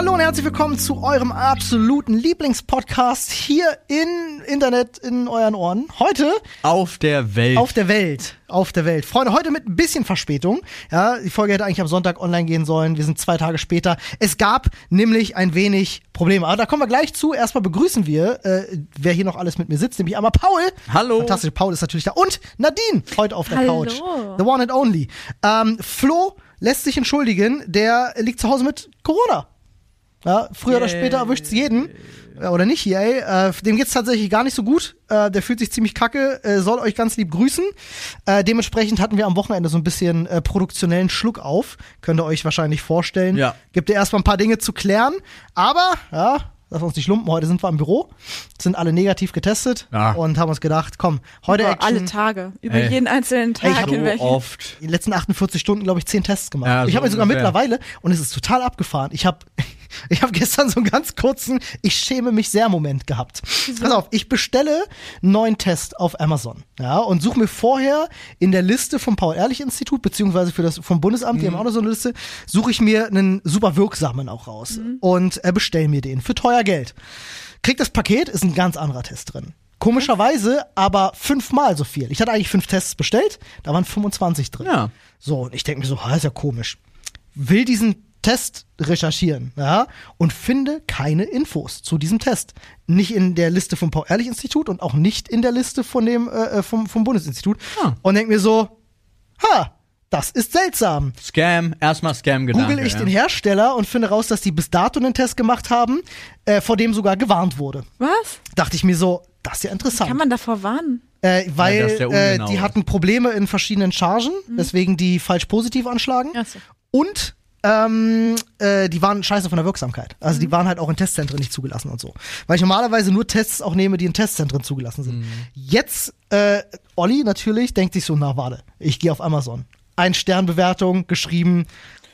hallo und herzlich willkommen zu eurem absoluten Lieblingspodcast hier in Internet in euren Ohren. Heute Auf der Welt. auf der Welt. Auf der Welt. Freunde, heute mit ein bisschen Verspätung. Ja, die Folge hätte eigentlich am Sonntag online gehen sollen. Wir sind zwei Tage später. Es gab nämlich ein wenig Probleme. Aber da kommen wir gleich zu. Erstmal begrüßen wir, äh, wer hier noch alles mit mir sitzt, nämlich einmal Paul. Hallo. Fantastische Paul ist natürlich da. Und Nadine, heute auf der Hallo. Couch. The one and only. Ähm, Flo lässt sich entschuldigen. Der liegt zu Hause mit Corona. Ja, früher oder Yay. später erwischt's jeden. Ja, Oder nicht, yay. Äh, dem geht's tatsächlich gar nicht so gut. Äh, der fühlt sich ziemlich kacke, äh, soll euch ganz lieb grüßen. Äh, dementsprechend hatten wir am Wochenende so ein bisschen äh, produktionellen Schluck auf. Könnt ihr euch wahrscheinlich vorstellen. Ja. Gibt ihr erstmal ein paar Dinge zu klären. Aber, ja, lass uns nicht lumpen. Heute sind wir im Büro, sind alle negativ getestet Ja. und haben uns gedacht, komm, heute Über Action. alle Tage. Über Ey. jeden einzelnen Ey, ich Tag hab so hinweg. oft. in den letzten 48 Stunden, glaube ich, 10 Tests gemacht. Ja, ich so habe sogar ungefähr. mittlerweile, und es ist total abgefahren, ich habe ich hab gestern so einen ganz kurzen Ich schäme mich sehr Moment gehabt. Pass auf, ich bestelle einen neuen Test auf Amazon ja, und suche mir vorher in der Liste vom Paul-Ehrlich-Institut, beziehungsweise für das vom Bundesamt, die Mhm. haben auch noch so eine Liste, suche ich mir einen super wirksamen auch raus und äh, bestelle mir den für teuer Geld. Krieg das Paket, ist ein ganz anderer Test drin. Komischerweise aber fünfmal so viel. Ich hatte eigentlich fünf Tests bestellt, da waren 25 drin. Ja. So, und ich denke mir so, ha, ist ja komisch. Will diesen Test recherchieren, ja, und finde keine Infos zu diesem Test. Nicht in der Liste vom Paul-Ehrlich-Institut und auch nicht in der Liste von dem, äh, äh, vom, vom Bundesinstitut. Ah. Und denke mir so, ha, das ist seltsam. Scam, erstmal Scam-Gedanke. Google ich ja. den Hersteller und finde raus, dass die bis dato einen Test gemacht haben, äh, vor dem sogar gewarnt wurde. Was? Dachte ich mir so, das ist ja interessant. Kann man davor warnen? Äh, weil Ja, äh, die hatten Probleme in verschiedenen Chargen, Mhm. deswegen die falsch positiv anschlagen. Ach so. Und ähm, äh, die waren scheiße von der Wirksamkeit. Also Mhm. die waren halt auch in Testzentren nicht zugelassen und so. Weil ich normalerweise nur Tests auch nehme, die in Testzentren zugelassen sind. Mhm. Jetzt, äh, Olli natürlich denkt sich so, na warte, ich gehe auf Amazon. Ein Sternbewertung geschrieben.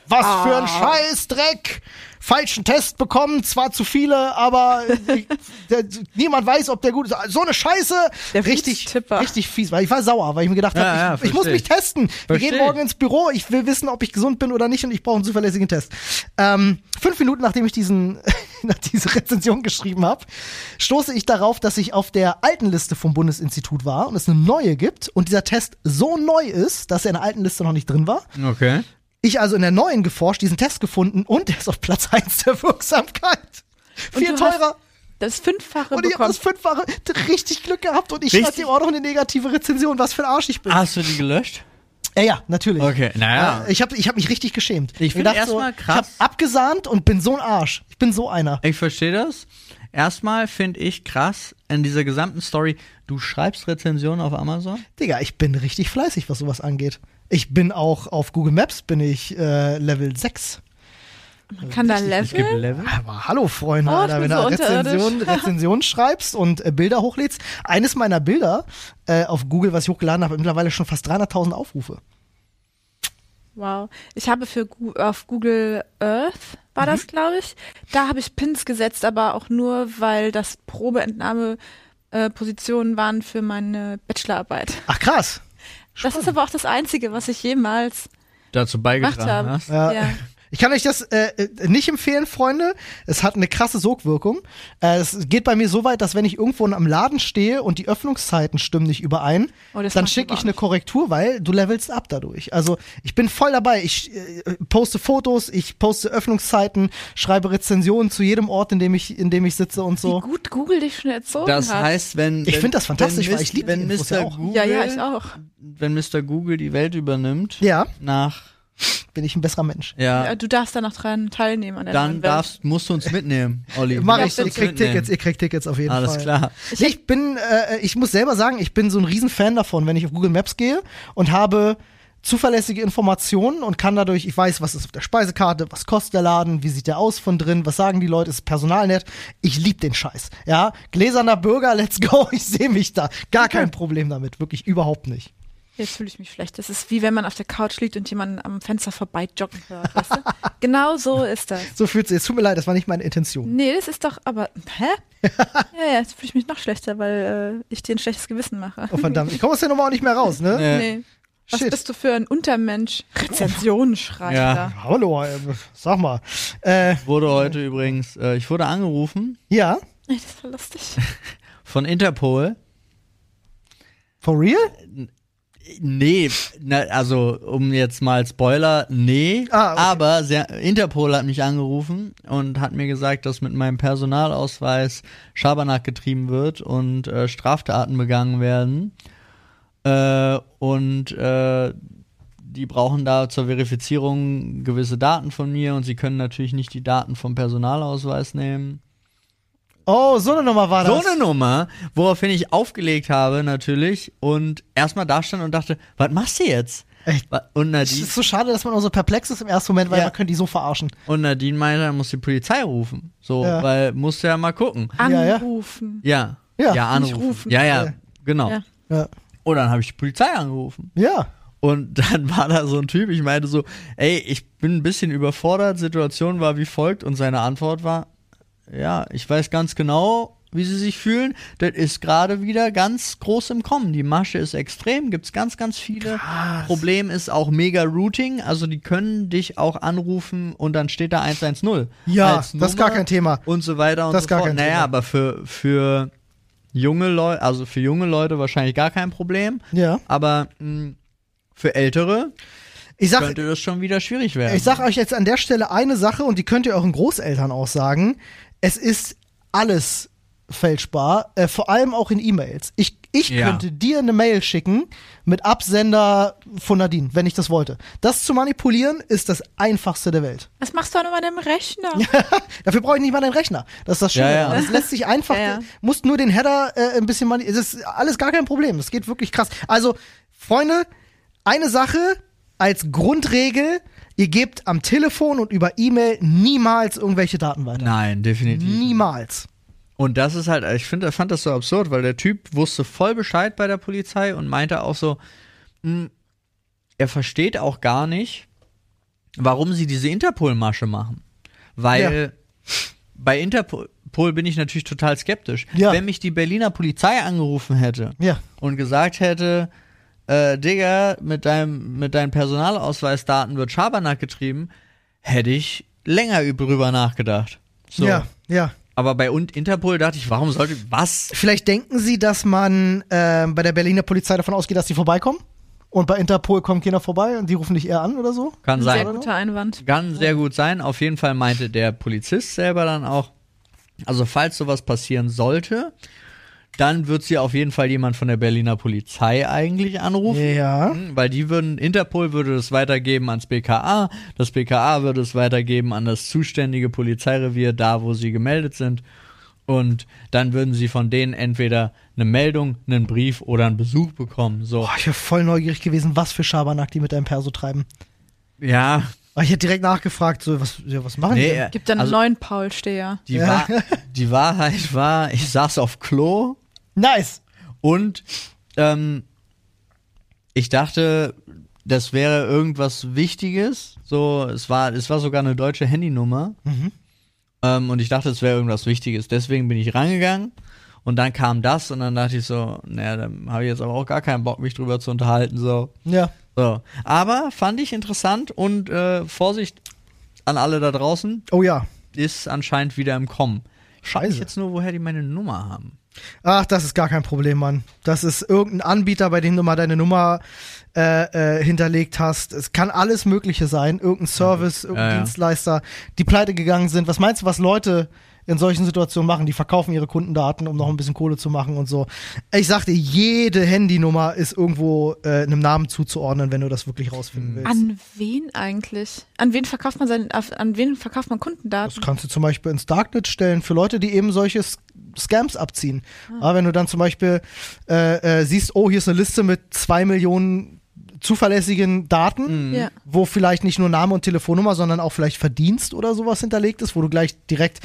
Was für Ah. ein Scheißdreck! Falschen Test bekommen, zwar zu viele, aber ich, der, niemand weiß, ob der gut ist. So eine Scheiße! Der richtig, richtig fies, weil ich war sauer, weil ich mir gedacht Ja, habe, ja, ich, ich muss versteh mich ich. testen. Wir gehen Versteh morgen ins Büro, ich will wissen, ob ich gesund bin oder nicht und ich brauche einen zuverlässigen Test. Ähm, fünf Minuten nachdem ich diesen, nach diese Rezension geschrieben habe, stoße ich darauf, dass ich auf der alten Liste vom Bundesinstitut war und es eine neue gibt und dieser Test so neu ist, dass er in der alten Liste noch nicht drin war. Okay. Ich also in der neuen geforscht, diesen Test gefunden und der ist auf Platz 1 der Wirksamkeit. Und Viel teurer. Das Fünffache Und ich habe das fünffache richtig Glück gehabt und ich Richtig? schreibe ihm auch noch eine negative Rezension, was für ein Arsch ich bin. Hast du die gelöscht? Ja, ja, natürlich. Okay, naja. Äh, Ich habe ich hab mich richtig geschämt. Ich find dachte erstmal Ich habe krass. abgesahnt und bin so ein Arsch. Ich bin so einer. Ich verstehe das. Erstmal finde ich krass in dieser gesamten Story, du schreibst Rezensionen auf Amazon? Digga, ich bin richtig fleißig, was sowas angeht. Ich bin auch auf Google Maps bin ich äh, Level 6. Man kann da Es gibt Level. Level. Aber hallo Freunde, Oh, Alter, wenn so du Rezension, unterirdisch. Rezension schreibst und äh, Bilder hochlädst. Eines meiner Bilder äh, auf Google, was ich hochgeladen habe, hat mittlerweile schon fast 300.000 Aufrufe. Wow. Ich habe für auf Google Earth war Mhm. das, glaube ich. Da habe ich Pins gesetzt, aber auch nur, weil das Probeentnahme äh, Positionen waren für meine Bachelorarbeit. Ach krass. Das ist aber auch das Einzige, was ich jemals Dazu gemacht beigetragen habe. hast? Ja. Ja. Ich kann euch das äh, äh, nicht empfehlen, Freunde. Es hat eine krasse Sogwirkung. Äh, es geht bei mir so weit, dass wenn ich irgendwo am Laden stehe und die Öffnungszeiten stimmen nicht überein, Oh, das dann schicke ich eine Korrektur, weil du levelst ab dadurch. Also ich bin voll dabei. Ich äh, poste Fotos, ich poste Öffnungszeiten, schreibe Rezensionen zu jedem Ort, in dem ich, in dem ich sitze und Wie so. gut Google dich schon erzogen Das hat. heißt, wenn. Ich wenn- find das fantastisch, weil ich lieb wenn die Infos Mr. ja auch. Google, ja, ja, ich auch. Wenn Mr. Google die Welt übernimmt, Ja, nach, bin ich ein besserer Mensch. ja, Ja, du darfst da noch dran teilnehmen an der dann darfst, musst du uns mitnehmen, Olli. Mach ich, ihr kriegt mitnehmen. Tickets, ihr kriegt Tickets auf jeden Alles Fall. klar. Ich, ich bin, äh, ich muss selber sagen, ich bin so ein Riesenfan davon, wenn ich auf Google Maps gehe und habe zuverlässige Informationen und kann dadurch, ich weiß, was ist auf der Speisekarte, was kostet der Laden, wie sieht der aus von drin, was sagen die Leute, ist Personal nett. Ich lieb den Scheiß. Ja, gläserner Bürger, let's go, ich sehe mich da. Gar kein Problem damit, wirklich überhaupt nicht. Jetzt fühle ich mich schlecht. Das ist wie wenn man auf der Couch liegt und jemanden am Fenster vorbei joggen hört. Weißt du? genau so ist das. So fühlt sich. Es tut mir leid, das war nicht meine Intention. Nee, das ist doch, aber, hä? ja, ja, jetzt fühle ich mich noch schlechter, weil äh, ich dir ein schlechtes Gewissen mache. Oh verdammt, ich komme aus der Nummer auch nicht mehr raus, ne? Nee. Nee. Was Shit. bist du für ein Untermensch? Rezensionsschreiber. Ja. Hallo, äh, sag mal. Äh, Wurde heute übrigens, äh, ich wurde angerufen ja, Das war lustig. von Interpol. for real? Nee, na, also um jetzt mal Spoiler, nee. Ah, okay. Aber sehr, Interpol hat mich angerufen und hat mir gesagt, dass mit meinem Personalausweis Schabernack getrieben wird und äh, Straftaten begangen werden. Äh, und äh, die brauchen da zur Verifizierung gewisse Daten von mir und sie können natürlich nicht die Daten vom Personalausweis nehmen. Oh, so eine Nummer war das. So eine Nummer, woraufhin ich aufgelegt habe natürlich und erstmal da stand und dachte, was machst du jetzt? Echt? Und Es Nadine, ist so schade, dass man auch so perplex ist im ersten Moment, weil Ja. man könnte die so verarschen. und Nadine meinte, er muss die Polizei rufen. So, Ja. weil musste ja mal gucken. Ja, ja. Anrufen. Ja. Ja, ja anrufen. rufen. Ja, ja, Ja. genau. Ja. Ja. Und dann habe ich die Polizei angerufen. Ja. Und dann war da so ein Typ, ich meinte so, ey, ich bin ein bisschen überfordert, Situation war wie folgt und seine Antwort war, ja, ich weiß ganz genau, wie sie sich fühlen. Das ist gerade wieder ganz groß im Kommen. Die Masche ist extrem, gibt's ganz, ganz viele. Problem ist auch mega Routing, also die können dich auch anrufen und dann steht da 110. Ja, das ist gar kein Thema. Und so weiter und Das so gar fort. kein naja, Thema. aber für, für junge Leute, also für junge Leute wahrscheinlich gar kein Problem. Ja. Aber mh, für Ältere Ich sag, könnte das schon wieder schwierig werden. ich sag euch jetzt an der Stelle eine Sache und die könnt ihr euren Großeltern auch sagen. Es ist alles fälschbar, äh, vor allem auch in E-Mails. Ich, ich Ja. könnte dir eine Mail schicken mit Absender von Nadine, wenn ich das wollte. Das zu manipulieren ist das einfachste der Welt. Was machst du an meinem Rechner? Dafür brauche ich nicht mal den Rechner. Das ist das Schöne. Ja, ja. Das lässt sich einfach, Ja, ja. musst nur den Header äh, ein bisschen mani- Es ist alles gar kein Problem. Das geht wirklich krass. Also, Freunde, eine Sache als Grundregel, ihr gebt am Telefon und über E-Mail niemals irgendwelche Daten weiter. Nein, definitiv. Niemals. Und das ist halt, ich finde, fand das so absurd, weil der Typ wusste voll Bescheid bei der Polizei und meinte auch so, mh, er versteht auch gar nicht, warum sie diese Interpol-Masche machen. Weil bei Interpol bin ich natürlich total skeptisch. Ja. Wenn mich die Berliner Polizei angerufen hätte Ja. und gesagt hätte, äh, Digga, mit deinem, mit deinen Personalausweisdaten wird Schabernack getrieben, hätte ich länger drüber nachgedacht. So. Ja, ja. Aber bei und Interpol dachte ich, warum sollte was? Vielleicht denken sie, dass man ähm, bei der Berliner Polizei davon ausgeht, dass die vorbeikommen. Und bei Interpol kommt keiner vorbei und die rufen dich eher an oder so. Kann Ein sehr sein. guter Einwand. Kann sehr gut sein. Auf jeden Fall meinte der Polizist selber dann auch, also falls sowas passieren sollte, dann wird sie auf jeden Fall jemand von der Berliner Polizei eigentlich anrufen. Ja. Hm, Weil die würden, Interpol würde das weitergeben ans BKA, das BKA würde es weitergeben an das zuständige Polizeirevier, da wo sie gemeldet sind. Und dann würden sie von denen entweder eine Meldung, einen Brief oder einen Besuch bekommen. So. Boah, ich wäre voll neugierig gewesen, was für Schabernack die mit deinem Perso treiben. Ja, Aber ich hätte direkt nachgefragt, so, was, ja, was machen die nee, äh, Gibt dann also einen neuen Paul-Steher. die, Ja. Wahr, die Wahrheit war, ich saß auf Klo Nice. und ähm, ich dachte, das wäre irgendwas Wichtiges. So, es war, es war sogar eine deutsche Handynummer. Mhm. Ähm, und ich dachte, es wäre irgendwas Wichtiges. Deswegen bin ich rangegangen. Und dann kam das und dann dachte ich so, naja, dann habe ich jetzt aber auch gar keinen Bock, mich drüber zu unterhalten. So. Ja. so. Aber fand ich interessant und äh, Vorsicht an alle da draußen, Oh ja. ist anscheinend wieder im Kommen. Ich Scheiße. jetzt nur, woher die meine Nummer haben. Ach, das ist gar kein Problem, Mann. Das ist irgendein Anbieter, bei dem du mal deine Nummer äh, äh, hinterlegt hast. Es kann alles Mögliche sein. Irgendein Service, irgendein Ja, ja. Dienstleister, die pleite gegangen sind. Was meinst du, was Leute in solchen Situationen machen? Die verkaufen ihre Kundendaten, um noch ein bisschen Kohle zu machen und so. Ich sag dir, jede Handynummer ist irgendwo äh, einem Namen zuzuordnen, wenn du das wirklich rausfinden willst. An wen eigentlich? An wen verkauft man sein, auf- an wen verkauft man Das Kundendaten? kannst du zum Beispiel ins Darknet stellen für Leute, die eben solche Scams abziehen. Aber wenn du dann zum Beispiel äh, äh, siehst, oh, hier ist eine Liste mit zwei Millionen zuverlässigen Daten, Ja. wo vielleicht nicht nur Name und Telefonnummer, sondern auch vielleicht Verdienst oder sowas hinterlegt ist, wo du gleich direkt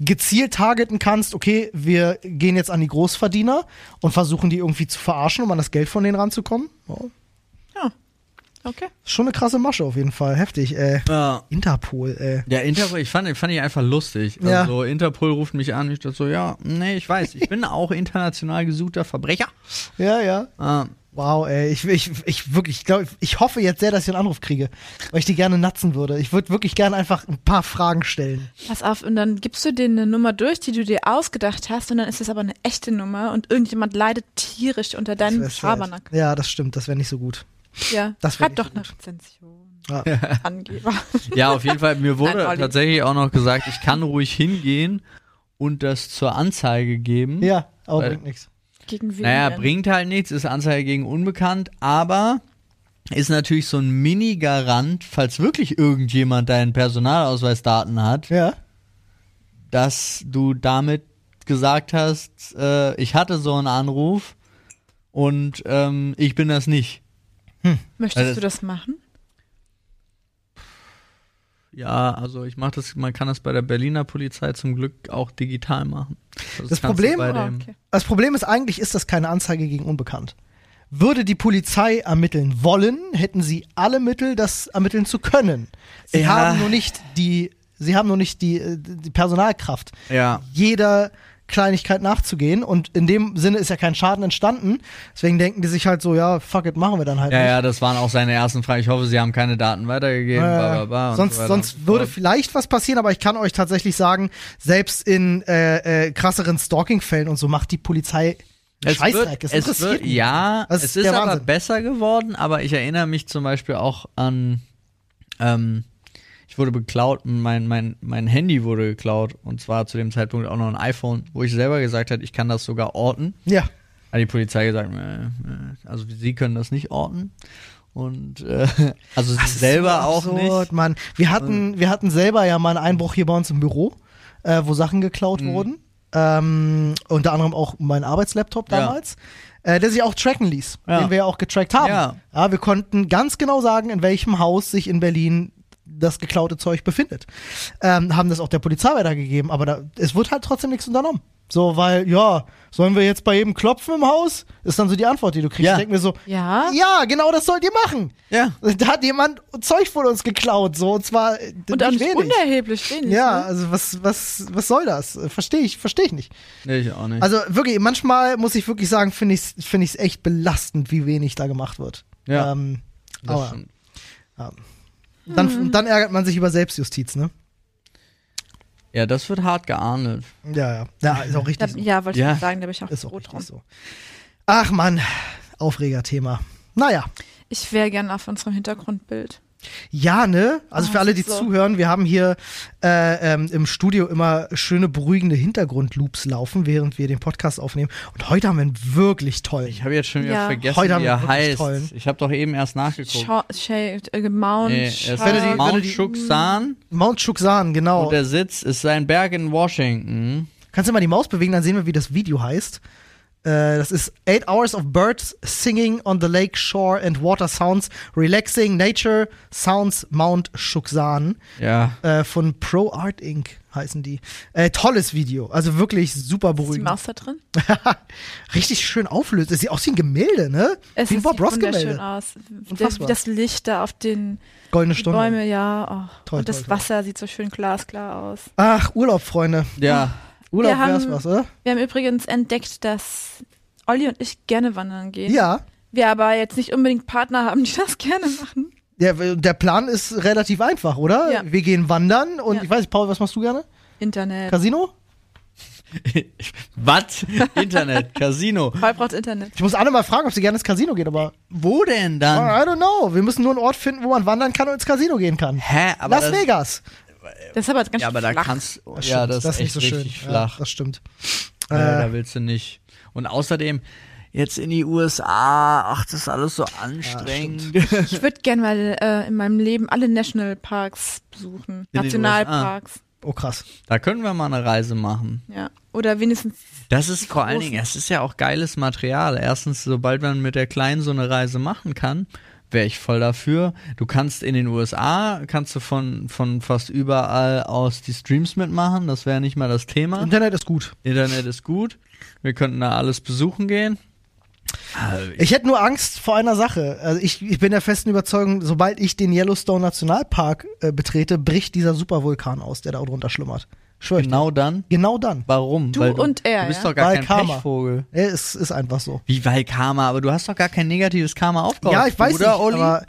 gezielt targeten kannst, okay, wir gehen jetzt an die Großverdiener und versuchen die irgendwie zu verarschen, um an das Geld von denen ranzukommen. Oh, Okay. ist schon eine krasse Masche auf jeden Fall. Heftig, äh. Ja. Interpol, äh. Ja, Interpol, ich fand, fand ich einfach lustig. Ja. Also Interpol ruft mich an, ich dachte so, ja, nee, ich weiß, ich bin auch international gesuchter Verbrecher. Ja, ja. Äh, Wow, ey, ich, ich, ich wirklich, ich glaube, ich hoffe jetzt sehr, dass ich einen Anruf kriege, weil ich die gerne natzen würde. Ich würde wirklich gerne einfach ein paar Fragen stellen. Pass auf, und dann gibst du denen eine Nummer durch, die du dir ausgedacht hast, und dann ist es aber eine echte Nummer und irgendjemand leidet tierisch unter deinem Das Schabernack. Ja, das stimmt, das wäre nicht so gut. Ja, Das nicht doch eine. Rezension. Ja. Angeber. Ja, auf jeden Fall. Mir wurde Nein, tatsächlich auch noch gesagt, ich kann ruhig hingehen und das zur Anzeige geben. Ja, aber bringt nichts. Gegen wen Naja, denn? bringt halt nichts, ist Anzeige gegen unbekannt, aber ist natürlich so ein Mini-Garant, falls wirklich irgendjemand deinen Personalausweisdaten hat, Ja. dass du damit gesagt hast, äh, ich hatte so einen Anruf und ähm, ich bin das nicht. Möchtest Also- du das machen? Ja, also ich mache das, man kann das bei der Berliner Polizei zum Glück auch digital machen. Also Das Problem- Ah, okay. Das Problem ist, eigentlich ist das keine Anzeige gegen Unbekannt. Würde die Polizei ermitteln wollen, hätten sie alle Mittel, das ermitteln zu können. Sie Ja. haben nur nicht die, sie haben nur nicht die, äh, die Personalkraft, Ja. jeder Kleinigkeit nachzugehen. Und in dem Sinne ist ja kein Schaden entstanden. Deswegen denken die sich halt so, ja, fuck it, machen wir dann halt Ja, nicht. ja, das waren auch seine ersten Fragen. Ich hoffe, Sie haben keine Daten weitergegeben. Äh, bla, bla, bla und sonst so sonst würde vielleicht was passieren, aber ich kann euch tatsächlich sagen, selbst in äh, äh, krasseren Stalking-Fällen und so macht die Polizei Es Scheißdreck. wird, Es es interessiert wird, ja, es ist ist aber Wahnsinn. besser geworden, aber ich erinnere mich zum Beispiel auch an, ähm, ich wurde beklaut, mein, mein, mein Handy wurde geklaut und zwar zu dem Zeitpunkt auch noch ein iPhone, wo ich selber gesagt habe, ich kann das sogar orten. Ja. Hat die Polizei gesagt, äh, äh, also sie können das nicht orten. Und äh, also ist selber so auch absurd, nicht. Mann. Wir hatten, wir hatten selber ja mal einen Einbruch hier bei uns im Büro, äh, wo Sachen geklaut Mhm. wurden. Ähm, unter anderem auch mein Arbeitslaptop Ja. damals. Äh, der sich auch tracken ließ, Ja. den wir ja auch getrackt haben. Ja. wir konnten ganz genau sagen, in welchem Haus sich in Berlin das geklaute Zeug befindet. Ähm, haben das auch der Polizei weitergegeben, aber da, es wird halt trotzdem nichts unternommen. So, weil, ja, sollen wir jetzt bei jedem klopfen im Haus? Ist dann so die Antwort, die du kriegst. Ja. Ich denke mir so, Ja? ja, genau das sollt ihr machen. Ja. Da hat jemand Zeug von uns geklaut, so, und zwar äh, Und nicht wenig. unerheblich wenig. Ja, Ne? also was, was, was soll das? Verstehe ich, verstehe ich nicht. Nee, ich auch nicht. Also wirklich, manchmal muss ich wirklich sagen, finde ich es find ich's echt belastend, wie wenig da gemacht wird. Ja. Ähm, Das aber stimmt. Dann, dann ärgert man sich über Selbstjustiz, ne? ja, das wird hart geahndet. Ja, ja. Ja, ist auch Da, richtig so. ja, wollte Ja. ich sagen, da bin ich auch Ist auch froh drum. richtig so. Ach Mann, Aufregerthema. Naja. Ich wäre gern auf unserem Hintergrundbild. Ja, ne? Also Oh, für alle, die so- zuhören, wir haben hier äh, ähm, im Studio immer schöne, beruhigende Hintergrundloops laufen, während wir den Podcast aufnehmen. Und heute haben wir einen wirklich tollen. Ich habe jetzt schon wieder Ja. vergessen, Heute haben wie er heißt. tollen. Ich habe doch eben erst nachgeguckt. Shade, äh, Mount, Nee, es ist die- Mount Shuksan Mount Shuksan, genau. und der Sitz ist ein Berg in Washington. Kannst du mal die Maus bewegen, dann sehen wir, wie das Video heißt. Äh, das ist Eight Hours of Birds Singing on the Lake Shore and Water Sounds Relaxing Nature Sounds Mount Shuksan Ja. äh, von Pro Art Inc. heißen die. Äh, tolles Video, also wirklich super Ist die beruhigend. Maus da drin? Richtig schön auflöst. Es sieht aus wie ein Gemälde, ne? Es wie ein sieht Bob Ross wunderschön Gemälde. aus. Unfassbar. wie das Licht da auf den Goldene Stunde. Bäume, ja. Oh. Toll, Und das toll, toll. Wasser sieht so schön glasklar aus. Ach, Urlaub, Freunde. Ja. Urlaub Wir wär's haben- was, oder? Wir haben übrigens entdeckt, dass Olli und ich gerne wandern gehen. Ja. Wir aber jetzt nicht unbedingt Partner haben, die das gerne machen. Der, der Plan ist relativ einfach, oder? Ja. Wir gehen wandern und Ja. ich weiß nicht, Paul, was machst du gerne? Internet. Casino? Was? Internet, Casino. Paul braucht Internet. Ich muss alle mal fragen, ob sie gerne ins Casino geht, aber Wo denn dann? I don't know. Wir müssen nur einen Ort finden, wo man wandern kann und ins Casino gehen kann. Hä? Aber Las Vegas. Das ist aber jetzt ganz Ja, aber da flach. kannst Das ja, stimmt. das, ist, echt richtig Ja, flach. das stimmt. Ja, Äh, da willst du nicht. Und außerdem jetzt in die USA, ach, das ist alles so anstrengend. Ich würde gerne mal äh, in meinem Leben alle Nationalparks besuchen. In Nationalparks. oh krass. da können wir mal eine Reise machen. Ja. Oder wenigstens. Das ist vor allen. Dingen, es ist ja auch geiles Material. Erstens, sobald man mit der Kleinen so eine Reise machen kann, wäre ich voll dafür. Du kannst in den USA, kannst du von, von fast überall aus die Streams mitmachen. Das wäre nicht mal das Thema. Internet ist gut. Internet ist gut. Wir könnten da alles besuchen gehen. Also, Ich hätte nur Angst vor einer Sache. Also ich, ich bin der festen Überzeugung, sobald ich den Yellowstone Nationalpark äh, betrete, bricht dieser Supervulkan aus, der da drunter schlummert. Schwör ich Genau dann? Genau dann. Warum? Du Weil und er, Du bist ja? doch gar Weil kein Karma. Pechvogel. Es ist einfach so. Wie weil Karma? Aber du hast doch gar kein negatives Karma aufgebaut. ja, ich weiß oder, nicht, Olli? aber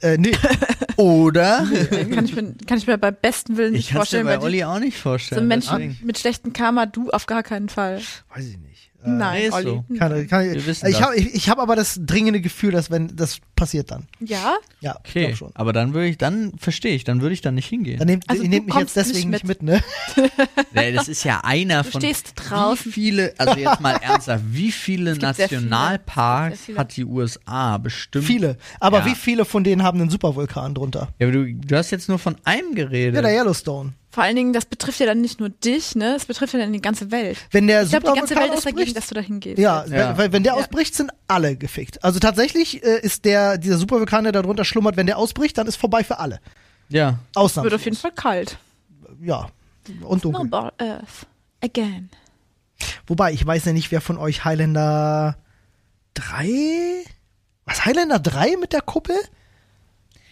äh, nee. oder? kann, ich mir, kann ich mir beim besten Willen nicht ich kann es mir vorstellen, bei Olli auch nicht so vorstellen. Menschen deswegen. mit schlechtem Karma, du auf gar keinen Fall. weiß ich nicht. Äh, Nein, nee, Olli. so. Kann, kann, Wir wissen ich habe ich, ich hab aber das dringende Gefühl, dass wenn das passiert dann. Ja? Ja, ich Okay, glaube schon. aber dann würde ich, dann verstehe ich, dann würde ich da nicht hingehen. Dann nehmt, Also ihr du nehmt mich jetzt kommst nicht deswegen nicht mit. mit, ne? Nee, das ist ja einer Du von stehst draußen. wie viele, also jetzt mal ernsthaft, wie viele. Nationalparks viele. hat die USA bestimmt? Viele. Aber Ja. wie viele von denen haben einen Supervulkan drunter? Ja, aber du, du hast jetzt nur von einem geredet. Ja, der Yellowstone. Vor allen Dingen, das betrifft ja dann nicht nur dich, ne? Es betrifft ja dann die ganze Welt. Wenn der Ich glaube, die ganze Welt ist dagegen, ausbricht, dass du da hingehst. ja, Ja. Wenn, weil wenn der Ja. ausbricht, sind alle gefickt. Also tatsächlich äh, ist der dieser Supervulkan, der da drunter schlummert, wenn der ausbricht, dann ist vorbei für alle. Ja. Ausnahmslos. Wird auf jeden Fall kalt. Ja. Und dunkel. Snowball Earth. Again. Wobei, ich weiß ja nicht, wer von euch Highlander 3? Was, Highlander 3 mit der Kuppel?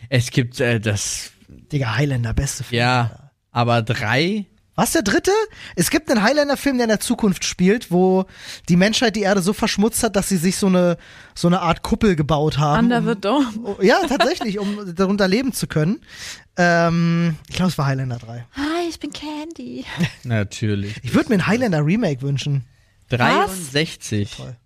Es gibt äh, das, Digga, Highlander, beste Film. ja, aber drei? Was, der dritte? Es gibt einen Highlander-Film, der in der Zukunft spielt, wo die Menschheit die Erde so verschmutzt hat, dass sie sich so eine, so eine Art Kuppel gebaut haben. Under um, the Dome. Oh, ja, tatsächlich, um darunter leben zu können. Ähm, ich glaube, es war Highlander 3. Hi, ich bin Candy. Natürlich. Ich würde mir ein Highlander-Remake wünschen. 63. Toll.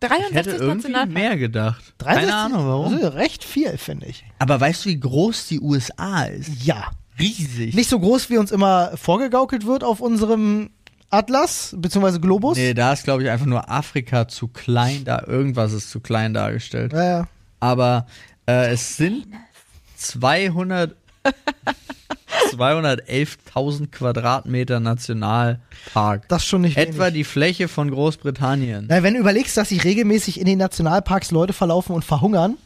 Ich 63 hätte irgendwie mehr gedacht. 63? Keine Ahnung warum. Also recht viel, finde ich. Aber weißt du, wie groß die USA ist? Ja. Riesig. Nicht so groß, wie uns immer vorgegaukelt wird auf unserem Atlas, beziehungsweise Globus. Nee, da ist, glaube ich, einfach nur Afrika zu klein, da irgendwas ist zu klein dargestellt. Ja, ja. Aber äh, es sind 200 211.000 Quadratmeter Nationalpark. Das ist schon nicht Etwa wenig. die Fläche von Großbritannien. Na, wenn du überlegst, dass sich regelmäßig in den Nationalparks Leute verlaufen und verhungern,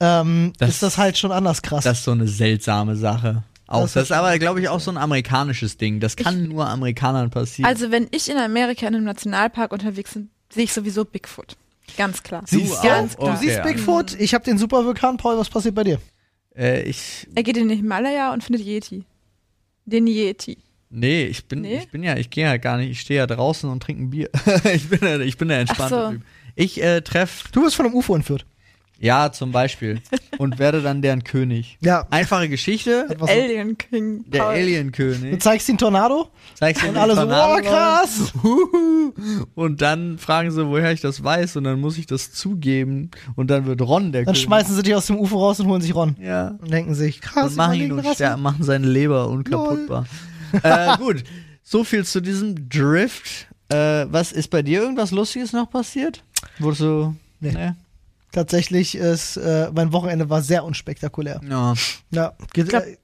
ähm, Das- ist das halt schon anders krass. Das ist so eine seltsame Sache. Auch, Das das, ist aber, glaube ich, auch so ein amerikanisches Ding. Das kann nur Amerikanern passieren. Also, wenn ich in Amerika in einem Nationalpark unterwegs bin, sehe ich sowieso Bigfoot. Ganz klar. siehst du du, auch? du siehst Bigfoot, ich habe den Supervulkan, Paul, was passiert bei dir? äh, ich, Er geht in den Himalaya und findet Yeti. Den Yeti. nee, ich bin, Nee? ich bin ja, ich gehe ja gar nicht, ich stehe ja draußen und trinke ein Bier. ich bin der, ich bin der entspannte so. Typ. Ich äh, treff, Du wirst von einem UFO entführt. Ja, zum Beispiel, und werde dann deren König. Ja. Einfache Geschichte, Was- Alien King. der Paul. Du Alien-König. zeigst den Tornado Zeigst du und den alle so, oh krass. Huhu. Und dann fragen sie, woher ich das weiß, und dann muss ich das zugeben, und dann wird Ron der Dann König. schmeißen sie dich aus dem UFO raus und holen sich Ron. Ja. Und denken sich, krass, und machen ihn unster machen seine Leber unkaputtbar. äh, gut, so viel zu diesem Drift. Äh, was ist bei dir irgendwas Lustiges noch passiert? Wurdest du. Nee. Nee. Tatsächlich ist, äh, mein Wochenende war sehr unspektakulär. Ja. Ja, ge glaub- äh,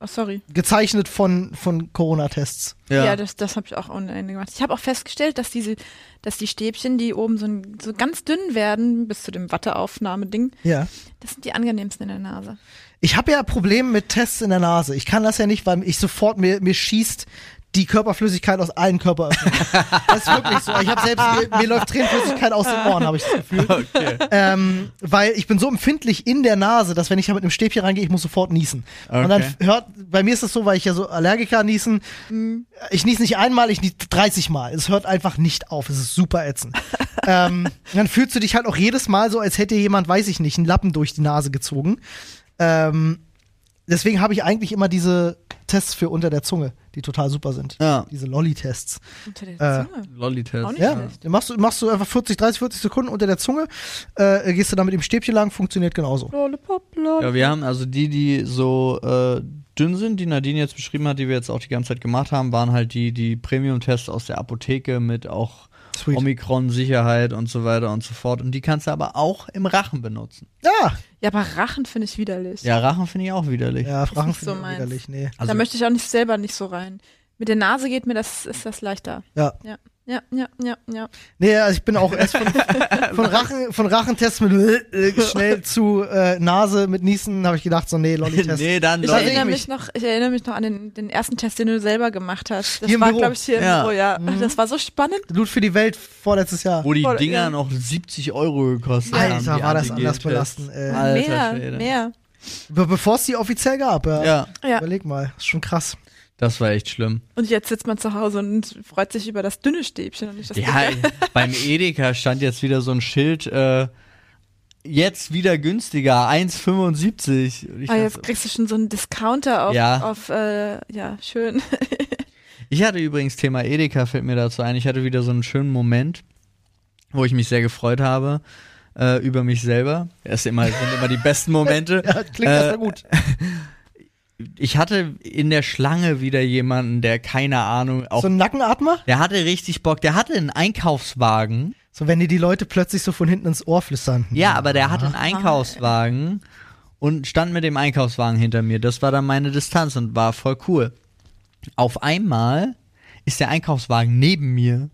Oh, sorry. gezeichnet von, von Corona-Tests. Ja. Ja, das, das habe ich auch ohne Ende gemacht. Ich habe auch festgestellt, dass diese, dass die Stäbchen, die oben so, ein- so ganz dünn werden, bis zu dem Watteaufnahmeding, Ja. das sind die angenehmsten in der Nase. Ich habe ja Probleme mit Tests in der Nase. Ich kann das ja nicht, weil ich sofort mir, mir schießt die Körperflüssigkeit aus allen Körperöffnungen. das ist wirklich so. Ich habe selbst, mir, mir läuft Tränenflüssigkeit aus den Ohren, habe ich das Gefühl. Okay. Ähm, weil ich bin so empfindlich in der Nase, dass wenn ich da mit einem Stäbchen reingehe, ich muss sofort niesen. Und dann Okay. hört, bei mir ist das so, weil ich ja so Allergiker niesen, ich niese nicht einmal, ich niese 30 Mal. Es hört einfach nicht auf. Es ist super ätzend. ähm, dann fühlst du dich halt auch jedes Mal so, als hätte jemand, weiß ich nicht, einen Lappen durch die Nase gezogen. Ähm, deswegen habe ich eigentlich immer diese Tests für unter der Zunge, die total super sind. Ja. Diese Lolli-Tests. Unter der Äh, Zunge. Lolli-Test. Auch nicht Ja, schlecht. machst du, machst du einfach 40, 30, 40 Sekunden unter der Zunge, äh, gehst du da mit dem Stäbchen lang, funktioniert genauso. Lollipop, lollipop. Ja, wir haben also die, die so äh, dünn sind, die Nadine jetzt beschrieben hat, die wir jetzt auch die ganze Zeit gemacht haben, waren halt die, die Premium-Tests aus der Apotheke mit auch. Omikron-Sicherheit und so weiter und so fort. Und die kannst du aber auch im Rachen benutzen. Ja, Ja, aber Rachen finde ich widerlich. Ja, Rachen finde ich auch widerlich. ja, Fragen nicht finde so ich meins. widerlich, nee. Also, da möchte ich auch nicht selber nicht so rein. Mit der Nase geht mir das, ist das leichter. Ja. Ja, ja, ja, ja, ja. Nee, also ich bin auch erst von, von, Rachen, von Rachentests mit äh, schnell zu äh, Nase mit Niesen, habe ich gedacht, so nee, Lolli-Test. nee, dann Ich erinnere ich mich noch, ich erinnere mich noch an den, den ersten Test, den du selber gemacht hast. Das Hier war, glaube ich, hier Ja. im Büro, ja. Mhm. Das war so spannend. Loot für die Welt vorletztes Jahr. Wo die Voll, Dinger ja. noch 70 Euro gekostet Alter, haben. die war das anders belastend, ey. Alter mehr, Schwede. mehr. Be bevor es die offiziell gab, ja. Ja. Ja. Überleg mal, ist schon krass. Das war echt schlimm. Und jetzt sitzt man zu Hause und freut sich über das dünne Stäbchen und nicht das Ja, dicke. beim Edeka stand jetzt wieder so ein Schild, äh, jetzt wieder günstiger, 1,75. Und ich Ah, jetzt so- kriegst du schon so einen Discounter auf, Ja. auf äh, ja, schön. Ich hatte übrigens Thema Edeka, fällt mir dazu ein. Ich hatte wieder so einen schönen Moment, wo ich mich sehr gefreut habe äh, über mich selber. Das sind immer, sind immer die besten Momente. Ja, klingt Äh, erstmal gut. Ich hatte in der Schlange wieder jemanden, der keine Ahnung, auch, So ein Nackenatmer? der hatte richtig Bock. Der hatte einen Einkaufswagen. So, wenn dir die Leute plötzlich so von hinten ins Ohr flüstern. Ja, aber der hatte einen Einkaufswagen und stand mit dem Einkaufswagen hinter mir. Das war dann meine Distanz und war voll cool. Auf einmal ist der Einkaufswagen neben mir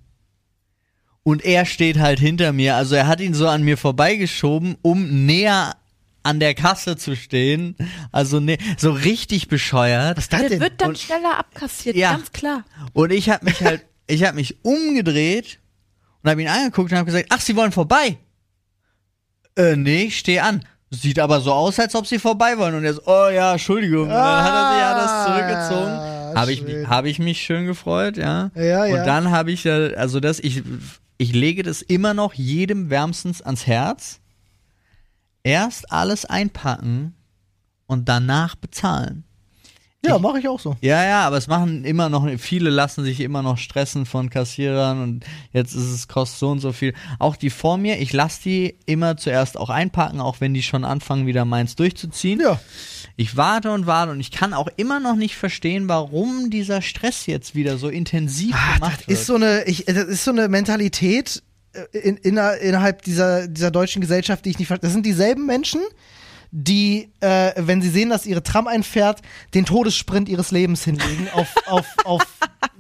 und er steht halt hinter mir. Also er hat ihn so an mir vorbeigeschoben, um näher an der Kasse zu stehen. Also ne, so richtig bescheuert. Was ist das Der denn? wird dann Und- schneller abkassiert, Ja. ganz klar. Und ich habe mich halt, ich habe mich umgedreht und habe ihn angeguckt und habe gesagt, ach, Sie wollen vorbei? Äh, nee, ich stehe an. Sieht aber so aus, als ob Sie vorbei wollen. Und er so, oh ja, Entschuldigung. Und dann hat er sich alles Ah, zurückgezogen. Habe ich, hab ich mich schön gefreut, ja. Ja, ja. Und dann habe ich ja, also das, ich, ich lege das immer noch jedem wärmstens ans Herz. Erst alles einpacken und danach bezahlen. ja, mache ich auch so. Ja, ja, aber es machen immer noch, viele lassen sich immer noch stressen von Kassierern und jetzt ist es kostet so und so viel. Auch die vor mir, ich lasse die immer zuerst auch einpacken, auch wenn die schon anfangen, wieder meins durchzuziehen. Ja. Ich warte und warte und ich kann auch immer noch nicht verstehen, warum dieser Stress jetzt wieder so intensiv Ah, gemacht das wird. ist so eine, ich, das ist so eine Mentalität in, inner, innerhalb dieser, dieser deutschen Gesellschaft, die ich nicht verstehe. Das sind dieselben Menschen, die, äh, wenn sie sehen, dass ihre Tram einfährt, den Todessprint ihres Lebens hinlegen, auf, auf, auf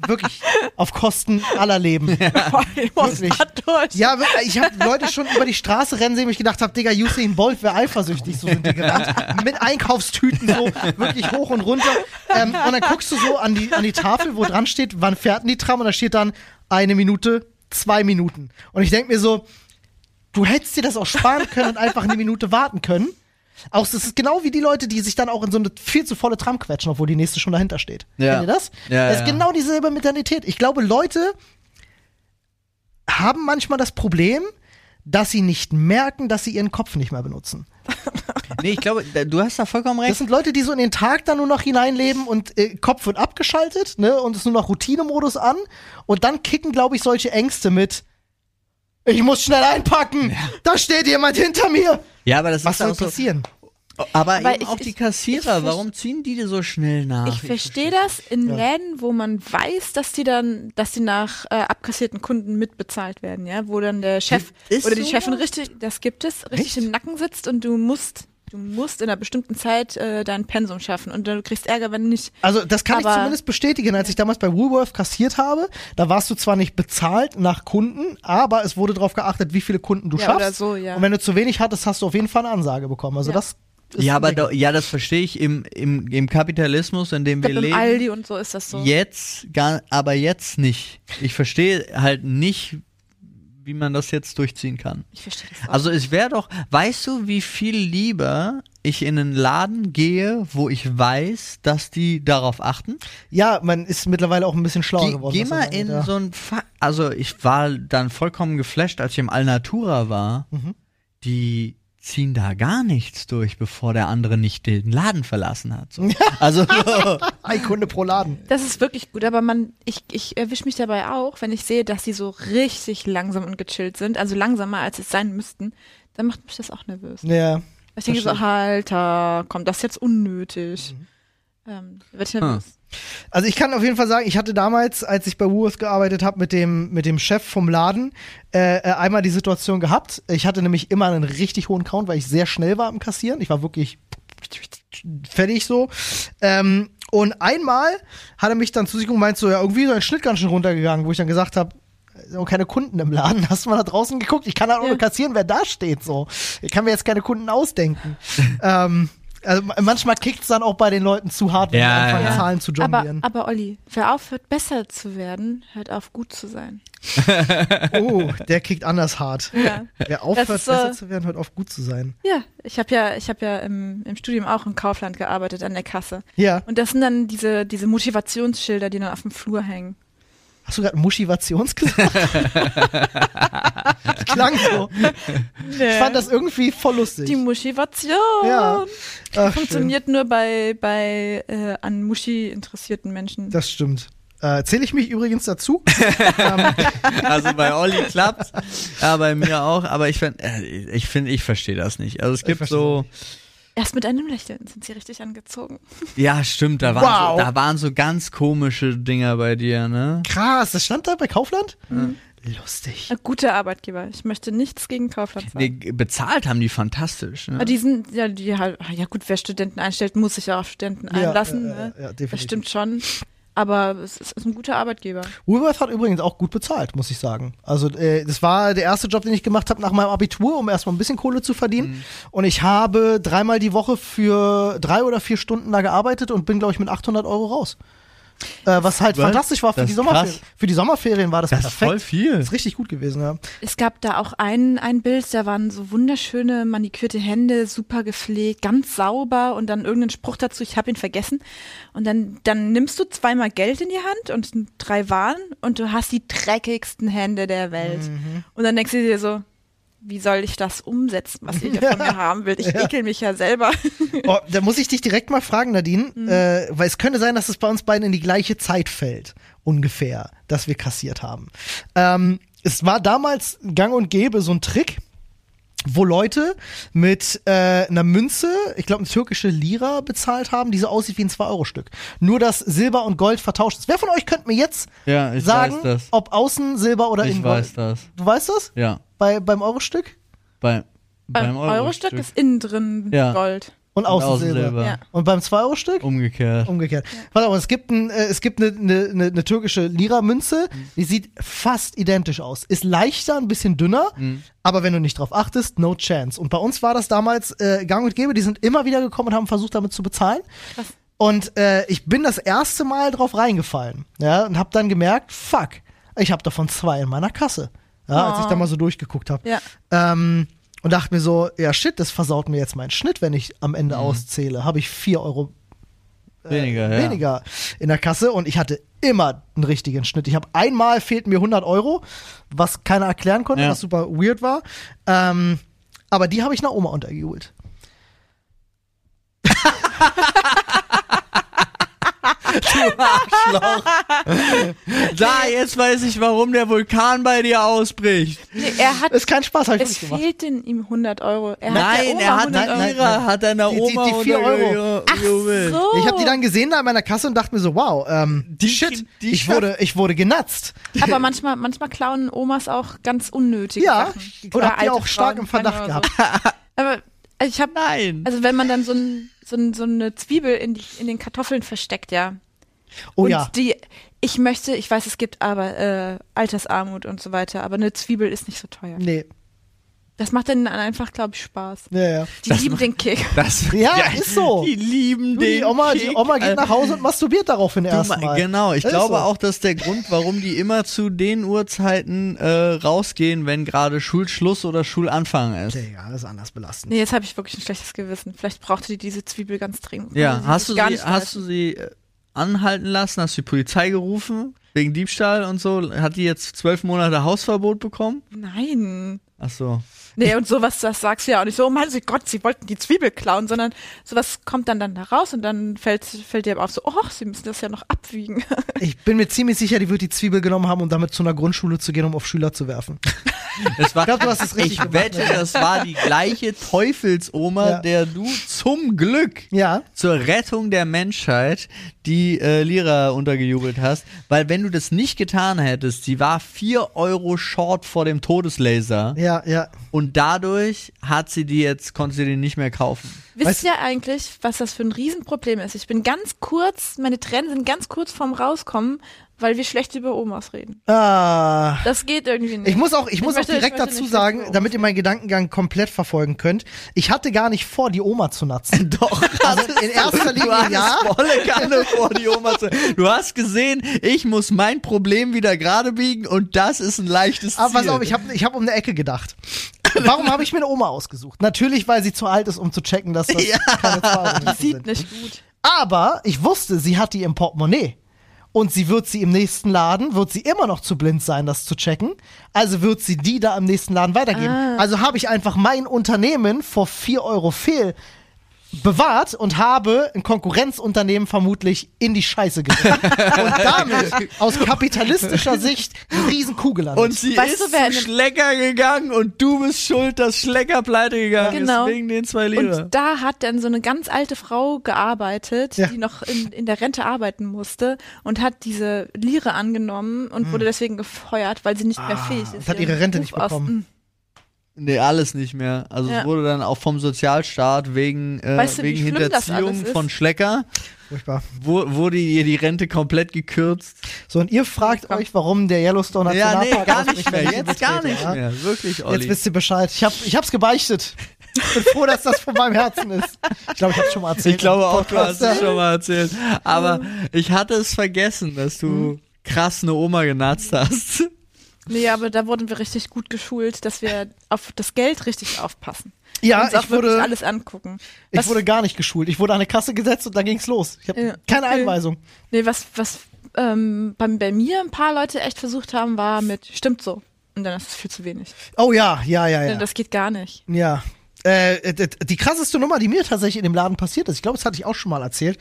wirklich auf Kosten aller Leben. Ja, wirklich, ich habe Leute schon über die Straße rennen sehen, wo ich gedacht habe, Digga, Usain Bolt wäre eifersüchtig, so sind die gerannt. Mit Einkaufstüten so wirklich hoch und runter. Ähm, und dann guckst du so an die, an die Tafel, wo dran steht, wann fährt denn die Tram? Und da steht dann eine Minute, zwei Minuten. Und ich denke mir so, du hättest dir das auch sparen können und einfach eine Minute warten können. Auch das ist genau wie die Leute, die sich dann auch in so eine viel zu volle Tram quetschen, obwohl die nächste schon dahinter steht. Ja. Kennt ihr das? Ja, das ist ja. genau dieselbe Mentalität. Ich glaube, Leute haben manchmal das Problem, dass sie nicht merken, dass sie ihren Kopf nicht mehr benutzen. nee, ich glaube, du hast da vollkommen Das recht. sind Leute, die so in den Tag dann nur noch hineinleben und äh, Kopf wird abgeschaltet, ne, und es ist nur noch Routinemodus an und dann kicken, glaube ich, solche Ängste mit ich muss schnell einpacken. Da steht jemand hinter mir. Ja, aber das Was ist soll auch so, passieren? Aber Weil eben ich- auch die ich- Kassierer, ich warum ziehen die dir so schnell nach? Ich verstehe das in Ja. Läden, wo man weiß, dass die dann, dass die nach äh, abkassierten Kunden mitbezahlt werden, ja, wo dann der Chef Ist oder die sowas? Chefin richtig, das gibt es, richtig Echt? im Nacken sitzt und du musst, du musst in einer bestimmten Zeit äh, dein Pensum schaffen und du kriegst Ärger, wenn du nicht. Also, das kann ich Aber- zumindest bestätigen. Als ich damals bei Woolworth kassiert habe, da warst du zwar nicht bezahlt nach Kunden, aber es wurde darauf geachtet, wie viele Kunden du Ja, schaffst. so, ja. Und wenn du zu wenig hattest, hast du auf jeden Fall eine Ansage bekommen. Also Ja. das ist Ja, aber da, ja, das verstehe ich im, im, im Kapitalismus, in dem Ich wir glaub, im leben. Aldi und so ist das so. Jetzt, gar, aber jetzt nicht. Ich verstehe halt nicht, wie man das jetzt durchziehen kann. Ich verstehe das auch. Also es wäre doch, weißt du, wie viel lieber ich in einen Laden gehe, wo ich weiß, dass die darauf achten? ja, man ist mittlerweile auch ein bisschen schlauer Geh, geworden. geh mal in ja. so ein Fa also ich war dann vollkommen geflasht, als ich im Alnatura war. Mhm. Die ziehen da gar nichts durch, bevor der andere nicht den Laden verlassen hat. So. Also so. Ein Kunde pro Laden. Das ist wirklich gut, aber man, ich, ich erwische mich dabei auch, wenn ich sehe, dass sie so richtig langsam und gechillt sind, also langsamer als es sein müssten, dann macht mich das auch nervös. Ja. Ich denke so. Alter, komm, das ist jetzt unnötig. Ähm, da werd ich nervös. Also ich kann auf jeden Fall sagen, ich hatte damals, als ich bei Woolworth gearbeitet habe, mit dem, mit dem Chef vom Laden, äh, äh, einmal die Situation gehabt. Ich hatte nämlich immer einen richtig hohen Count, weil ich sehr schnell war im Kassieren. Ich war wirklich fertig so. Ähm, und einmal hat er mich dann zu sich und meint so, ja, irgendwie ist dein Schnitt ganz schön runtergegangen, wo ich dann gesagt habe, keine Kunden im Laden. Hast du mal da draußen geguckt? Ich kann halt auch Ja. nur kassieren, wer da steht so. Ich kann mir jetzt keine Kunden ausdenken. ähm, Also manchmal kickt es dann auch bei den Leuten zu hart, wenn Ja, die anfangen, ja. Zahlen zu Aber, jonglieren. aber Olli, wer aufhört, besser zu werden, hört auf, gut zu sein. oh, der kickt anders hart. Ja. Wer aufhört, ist so- besser zu werden, hört auf, gut zu sein. Ja, ich habe ja, ich habe ja im, im Studium auch im Kaufland gearbeitet an der Kasse. Ja. Und das sind dann diese, diese Motivationsschilder, die dann auf dem Flur hängen. Hast du gerade Motivations gesagt? das klang so. Ich fand das irgendwie voll lustig. die Motivation Ja. Ach, funktioniert nur bei, bei äh, an Muschi interessierten Menschen. schön. Das stimmt. Äh, Zähle ich mich übrigens dazu? ähm, Also bei Olli klappt's, ja, bei mir auch, aber ich finde, äh, ich finde, ich verstehe das nicht. Also es gibt so, Erst mit einem Lächeln sind sie richtig angezogen. ja, stimmt, da waren, Wow. so, da waren so ganz komische Dinger bei dir, ne? krass, das stand da bei Kaufland? Lustig. Ein guter Arbeitgeber. Ich möchte nichts gegen Kaufland sagen. Nee, bezahlt haben die fantastisch, ne? Aber die sind, ja, die halt, ja gut, wer Studenten einstellt, muss sich ja auf Studenten Ja, einlassen. ja, ja, ne? das stimmt schon. Aber es ist, ein guter Arbeitgeber. Woolworth hat übrigens auch gut bezahlt, muss ich sagen. Also äh, das war der erste Job, den ich gemacht habe nach meinem Abitur, um erstmal ein bisschen Kohle zu verdienen. Mhm. Und ich habe dreimal die Woche für drei oder vier Stunden da gearbeitet und bin, glaube ich, mit 800 Euro raus. Äh, was halt Was? fantastisch war für die ist Sommerferien. Für die Sommerferien war das, das ist perfekt. voll viel. Das ist richtig gut gewesen, ja. Es gab da auch ein, ein Bild, da waren so wunderschöne manikürte Hände, super gepflegt, ganz sauber und dann irgendein Spruch dazu, ich habe ihn vergessen. Und dann, dann nimmst du zweimal Geld in die Hand und drei Waren und du hast die dreckigsten Hände der Welt. Mhm. Und dann denkst du dir so, wie soll ich das umsetzen, was ihr hier von mir haben will? Ich ekel mich ja selber. Oh, da muss ich dich direkt mal fragen, Nadine, Mhm. äh, weil es könnte sein, dass es bei uns beiden in die gleiche Zeit fällt, ungefähr, dass wir kassiert haben. Ähm, es war damals gang und gäbe so ein Trick, wo Leute mit äh, einer Münze, ich glaube eine türkische Lira bezahlt haben, die so aussieht wie ein 2-Euro-Stück. Nur, dass Silber und Gold vertauscht ist. Wer von euch könnte mir jetzt Ja, ich sagen, weiß das. ob außen Silber oder Ich innen weiß Gold? das. Du weißt das? Ja. Bei, beim Eurostück? Bei, Beim Euro-Stück ist innen drin Ja. Gold. Und außen, außen Silber. Silber. Ja. Und beim 2-Euro-Stück? Umgekehrt. Umgekehrt. Warte mal, es gibt, ein, äh, es gibt eine, eine, eine, eine türkische Lira-Münze, die sieht fast identisch aus. Ist leichter, ein bisschen dünner, aber wenn du nicht drauf achtest, no chance. Und bei uns war das damals äh, gang und gäbe, die sind immer wieder gekommen und haben versucht, damit zu bezahlen. Krass. Und äh, ich bin das erste Mal drauf reingefallen. Ja, und hab dann gemerkt, fuck, ich habe davon zwei in meiner Kasse. Ja, als ich Oh. da mal so durchgeguckt habe. Ja. Ähm, und dachte mir so, ja shit, das versaut mir jetzt meinen Schnitt, wenn ich am Ende auszähle. Habe ich vier Euro Weniger, ja. weniger in der Kasse und ich hatte immer einen richtigen Schnitt. Ich habe einmal fehlten mir 100 Euro, was keiner erklären konnte, Ja. was super weird war. Ähm, aber die habe ich nach Oma untergeholt. Da, jetzt weiß ich, warum der Vulkan bei dir ausbricht. Nee, er hat, Ist kein Spaß, habe ich es wirklich gemacht. fehlten ihm 100 Euro. Er hat der Nein, Oma er hat 100 eine Euro. nein, Lira, nein. hat er einer Die- die- Oma die vier Euro. untergejubelt. So. Ich habe die dann gesehen da in meiner Kasse und dachte mir so, wow, ähm, Die- shit, die ich wurde, ich wurde genatzt. Aber manchmal, manchmal klauen Omas auch ganz unnötige Ja, Sachen. ich hab die auch stark Frauen, im Verdacht oder So. Aber ich habe, Nein. also wenn man dann so, ein, so, ein, so eine Zwiebel in, die, in den Kartoffeln versteckt, ja. Oh und ja. die, ich möchte, ich weiß, es gibt aber äh, Altersarmut und so weiter, aber eine Zwiebel ist nicht so teuer. Nee. Das macht dann einfach, glaube ich, Spaß. Ja, ja. Die Das lieben macht- den Kick. Das, Ja, ist so. Die lieben Du, den die, Oma, die Kick. Oma geht nach Hause und masturbiert daraufhin Du, erstmal. ma- genau, ich Das glaube so. auch, dass der Grund, warum die immer zu den Uhrzeiten äh, rausgehen, wenn gerade Schulschluss oder Schulanfang ist. Digga, das ist anders belastend. Nee, jetzt habe ich wirklich ein schlechtes Gewissen. Vielleicht brauchte die diese Zwiebel ganz dringend. Ja, hast du sie, hast du leisten. sie äh, anhalten lassen, hast du die Polizei gerufen wegen Diebstahl und so? Hat die jetzt zwölf Monate Hausverbot bekommen? Nein. Ach so. Nee, und sowas, das sagst du ja auch nicht so, oh mein Gott, sie wollten die Zwiebel klauen, sondern sowas kommt dann dann da raus und dann fällt, fällt dir aber auf so, oh, sie müssen das ja noch abwiegen. Ich bin mir ziemlich sicher, die wird die Zwiebel genommen haben, um damit zu einer Grundschule zu gehen, um auf Schüler zu werfen. Das war, Ich glaub, du hast es richtig ich gemacht, wette, ja. das war die gleiche Teufelsoma, Ja. der du zum Glück Ja. zur Rettung der Menschheit die äh, Lira untergejubelt hast. Weil wenn du das nicht getan hättest, sie war vier Euro short vor dem Todeslaser Ja, ja. und dadurch hat sie die jetzt, konnte sie den nicht mehr kaufen. Wisst Weißt- ihr eigentlich, was das für ein Riesenproblem ist? Ich bin ganz kurz, meine Tränen sind ganz kurz vorm Rauskommen, weil wir schlecht über Omas reden. Ah. Das geht irgendwie nicht. Ich muss auch, ich muss möchte- auch ich direkt dazu sagen, damit ihr meinen Gedankengang komplett verfolgen könnt. Ich hatte gar nicht vor, die Oma zu natzen. Doch, Also in erster du Linie hast ja. volle Kanne vor die Oma zu. Du hast gesehen, ich muss mein Problem wieder gerade biegen und das ist ein leichtes Aber Ziel. pass auf, ich habe ich hab um eine Ecke gedacht. Warum habe ich mir eine Oma ausgesucht? Natürlich, weil sie zu alt ist, um zu checken, dass das Ja. keine Zahlungen Sieht sind. nicht gut. Aber ich wusste, sie hat die im Portemonnaie. Und sie wird sie im nächsten Laden, wird sie immer noch zu blind sein, das zu checken. Also wird sie die da im nächsten Laden weitergeben. Ah. Also habe ich einfach mein Unternehmen vor 4 Euro fehl bewahrt und habe ein Konkurrenzunternehmen vermutlich in die Scheiße gebracht. und damit aus kapitalistischer Sicht eine riesen Kuh gelandet. und sie Weißt ist du, wer zu Schlecker gegangen und du bist schuld, dass Schlecker pleite gegangen Genau. ist wegen den zwei Liter. Und da hat dann so eine ganz alte Frau gearbeitet, Ja. die noch in, in der Rente arbeiten musste und hat diese Lire angenommen und wurde deswegen gefeuert, weil sie nicht mehr fähig ist. Hm. Ah, hat ihre Rente Beruf nicht bekommen. Nee, alles nicht mehr. Also es Ja. wurde dann auch vom Sozialstaat wegen, äh, Weißt du, wegen Hinterziehung von Schlecker Furchtbar. wo, wurde ihr die Rente komplett gekürzt. So, und ihr fragt euch, warum der Yellowstone Ja, nee, Nationalpark gar nicht mehr. Jetzt gar betrete, nicht ja? mehr. Wirklich, Olli. Jetzt wisst ihr Bescheid. Ich, hab, ich hab's gebeichtet. Ich bin froh, dass das von meinem Herzen ist. Ich glaube, ich hab's schon mal erzählt. Ich glaube auch, du hast es schon mal erzählt. Aber ich hatte es vergessen, dass du Hm. krass eine Oma genatzt hast. Nee, aber da wurden wir richtig gut geschult, dass wir auf das Geld richtig aufpassen. Ja, ich wurde, alles angucken. ich Was- wurde gar nicht geschult. Ich wurde an eine Kasse gesetzt und dann ging's los. Ich habe Ja, keine okay. Einweisung. Nee, was, was ähm, bei, bei mir ein paar Leute echt versucht haben, war mit stimmt so. Und dann ist es viel zu wenig. Oh ja, ja, ja, ja. Das geht gar nicht. Ja. Äh, die krasseste Nummer, die mir tatsächlich in dem Laden passiert ist, ich glaube, das hatte ich auch schon mal erzählt,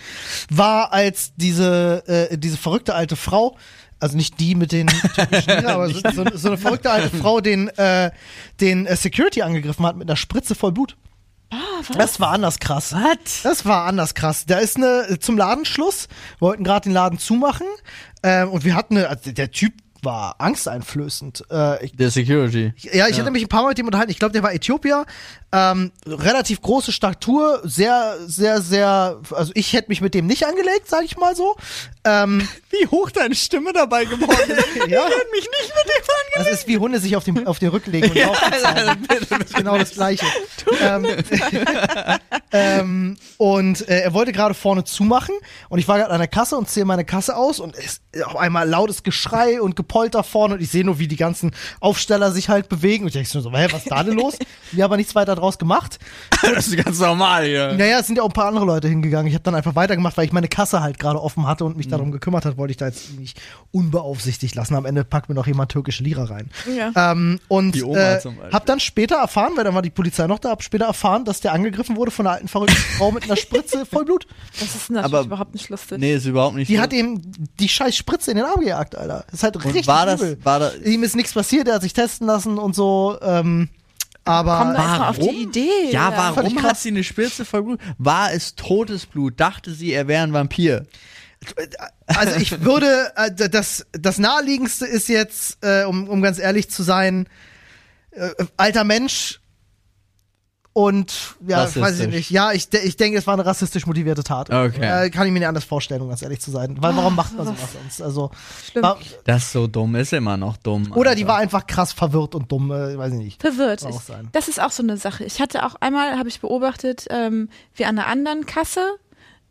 war, als diese, äh, diese verrückte alte Frau, also nicht die mit den türkischen Lira, aber so, so, so eine verrückte alte Frau den, äh, den äh, Security angegriffen hat mit einer Spritze voll Blut. Ah, was? Das war anders krass. Was? Das war anders krass. Da ist eine zum Ladenschluss, wir wollten gerade den Laden zumachen ähm, und wir hatten eine, also der Typ war angsteinflößend. Äh, ich, Der Security. ja, ich hatte mich ein paar Mal mit dem unterhalten. Ich glaube, der war Äthiopier. Ähm, relativ große Statur, sehr, sehr, sehr. Also ich hätte mich mit dem nicht angelegt, sage ich mal so. Ähm, Wie hoch deine Stimme dabei geworden ist. ja, mich nicht mit dem das ist wie Hunde sich auf den, auf den Rücken legen und. Das ist genau das Gleiche. Ähm, ähm, und äh, er wollte gerade vorne zumachen und ich war gerade an der Kasse und zähle meine Kasse aus und es ist auf einmal lautes Geschrei und Gepolter vorne und ich sehe nur, wie die ganzen Aufsteller sich halt bewegen und ich denke so, hä, was ist da denn los? Die haben aber nichts weiter draus gemacht. Das ist ganz normal hier. Naja, es sind ja auch ein paar andere Leute hingegangen. Ich habe dann einfach weitergemacht, weil ich meine Kasse halt gerade offen hatte und mich darum gekümmert hat, wollte ich da jetzt nicht unbeaufsichtigt lassen. Am Ende packt mir noch jemand türkische Lira rein. Ja. Ähm, und Die Oma äh, zum Beispiel. hab dann später erfahren, weil dann war die Polizei noch da, hab später erfahren, dass der angegriffen wurde von einer alten verrückten Frau mit einer Spritze voll Blut. Das ist natürlich Aber- überhaupt nicht lustig. Nee, ist überhaupt nicht Die so. hat ihm die scheiß Spritze in den Arm gejagt, Alter. Das ist halt Und richtig war das, übel. war das, Ihm ist nichts passiert, er hat sich testen lassen und so. Ähm, aber Komm erstmal auf die Warum? Idee. ja, warum hat sie eine Spitze voll Blut? War es totes Blut? Dachte sie, er wäre ein Vampir? Also ich würde, äh, das, das naheliegendste ist jetzt, äh, um, um ganz ehrlich zu sein, äh, alter Mensch und ja, weiß ich nicht. Ja, ich, de ich denke, es war eine rassistisch motivierte Tat. Okay. Äh, kann ich mir nicht anders vorstellen, um ganz ehrlich zu sein. Weil warum macht man sowas sonst? Also, Schlimm. war, Das ist so dumm, ist immer noch dumm. oder die Alter. war einfach krass verwirrt und dumm, äh, weiß ich nicht. Verwirrt. Ich, das ist auch so eine Sache. Ich hatte auch einmal, habe ich beobachtet, ähm, wie an einer anderen Kasse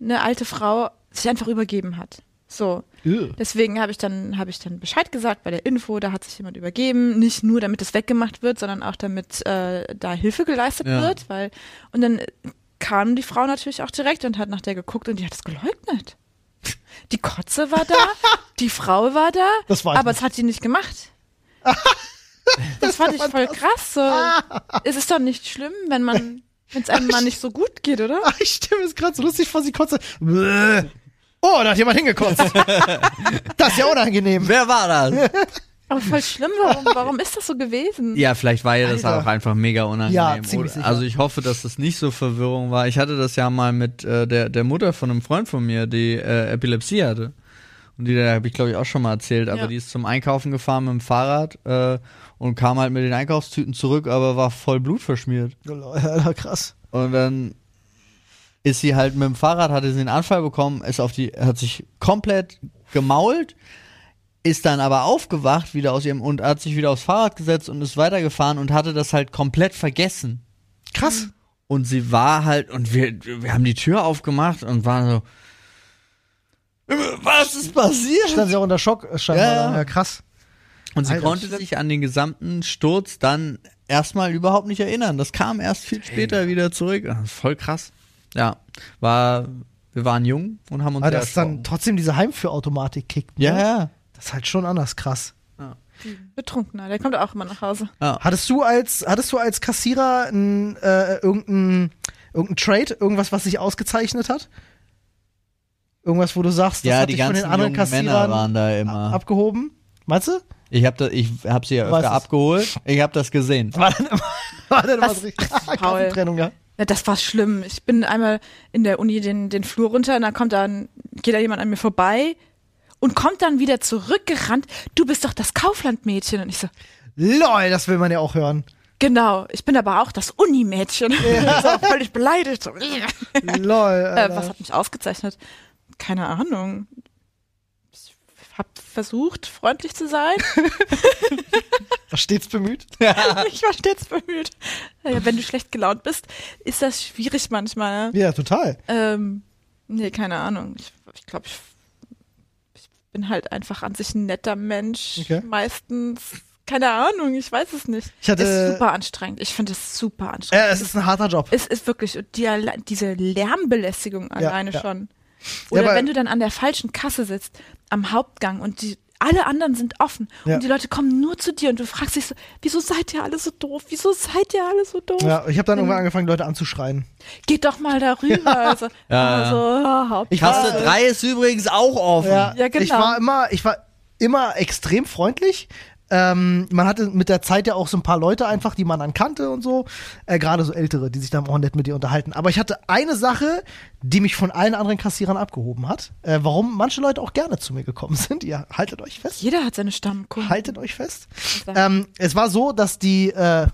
eine alte Frau sich einfach übergeben hat. So. Deswegen habe ich dann habe ich dann Bescheid gesagt bei der Info, da hat sich jemand übergeben, nicht nur damit es weggemacht wird, sondern auch damit äh, da Hilfe geleistet Ja. wird, weil und dann kam die Frau natürlich auch direkt und hat nach der geguckt und die hat es geleugnet. Die Kotze war da, die Frau war da, Das weiß aber es hat sie nicht gemacht. Das fand ich voll krass. So. Es ist doch nicht schlimm, wenn man, wenn es einem mal nicht so gut geht, oder? Ah, ich stelle mir es gerade so lustig vor, sie kotze. Oh, da hat jemand hingekotzt. das ist ja unangenehm. Wer war das? Aber voll schlimm, warum, warum ist das so gewesen? ja, vielleicht war ihr das Alter. auch einfach mega unangenehm. Ja, ziemlich oder? sicher. Also ich hoffe, dass das nicht so Verwirrung war. Ich hatte das ja mal mit äh, der, der Mutter von einem Freund von mir, die äh, Epilepsie hatte. Und die habe ich, glaube ich, auch schon mal erzählt. Aber Ja. die ist zum Einkaufen gefahren mit dem Fahrrad äh, und kam halt mit den Einkaufstüten zurück, aber war voll blutverschmiert. Ja, krass. Und dann ist sie halt mit dem Fahrrad, hatte sie einen Anfall bekommen, ist auf die, hat sich komplett gemault, ist dann aber aufgewacht wieder aus ihrem und hat sich wieder aufs Fahrrad gesetzt und ist weitergefahren und hatte das halt komplett vergessen. Krass. Und sie war halt, und wir, wir haben die Tür aufgemacht und waren so, was ist passiert? Stand sie auch unter Schock, äh, scheinbar. Ja, Ja, krass. Und sie Alter, konnte sich an den gesamten Sturz dann erstmal überhaupt nicht erinnern. Das kam erst viel später wieder zurück. Ah, Voll krass. Ja, war, wir waren jung und haben uns Aber dass dann trotzdem diese Heimführautomatik kickt. Ne? Ja, ja. Das ist halt schon anders krass. Betrunkener, der kommt auch immer nach Hause. Hattest du als, hattest du als Kassierer ein, äh, irgendein, irgendein Trade, irgendwas, was sich ausgezeichnet hat? Irgendwas, wo du sagst, das Ja, hat die dich von ganzen den anderen jungen Männer Kassierern waren da immer. abgehoben? Meinst du? Ich habe ich hab sie ja öfter abgeholt. Ich habe das gesehen. War dann immer, war dann immer Was? so richtig Paul. Ja? Ja, das war schlimm. Ich bin einmal in der Uni den, den Flur runter und dann kommt dann, geht da jemand an mir vorbei und kommt dann wieder zurückgerannt. Du bist doch das Kauflandmädchen. Und ich so, Lol, das will man ja auch hören. genau, ich bin aber auch das Unimädchen. so, völlig beleidigt. So, äh, Lol. Alter. was hat mich ausgezeichnet? Keine Ahnung. Ich habe versucht, freundlich zu sein. War stets bemüht. ich war stets bemüht. Ja, wenn du schlecht gelaunt bist, ist das schwierig manchmal. Ne? Ja, total. Ähm, nee, keine Ahnung. Ich, ich glaube, ich, ich bin halt einfach an sich ein netter Mensch. Okay. Meistens. Keine Ahnung, ich weiß es nicht. Ich hatte- ist super anstrengend. Ich finde es super anstrengend. Ja, es ist ein harter Job. es ist wirklich und die, diese Lärmbelästigung alleine ja. schon. Ja, Oder aber- wenn du dann an der falschen Kasse sitzt, am Hauptgang und die alle anderen sind offen Ja. und die Leute kommen nur zu dir und du fragst dich so, wieso seid ihr alle so doof? Wieso seid ihr alle so doof? Ja, ich habe dann irgendwann angefangen, Leute anzuschreien. Geht doch mal darüber. Also, Ja, also ja, Haupt- Ich Kasse war- 3 ist übrigens auch offen. Ja, Ja, genau. Ich war immer, ich war immer extrem freundlich. Ähm, man hatte mit der Zeit ja auch so ein paar Leute einfach, die man dann kannte und so. Äh, Gerade so ältere, die sich dann auch nett mit dir unterhalten. Aber ich hatte eine Sache, die mich von allen anderen Kassierern abgehoben hat. Äh, warum manche Leute auch gerne zu mir gekommen sind. Ihr haltet euch fest. Jeder hat seine Stammkunden. Haltet euch fest. Ähm, es war so, dass die. Äh,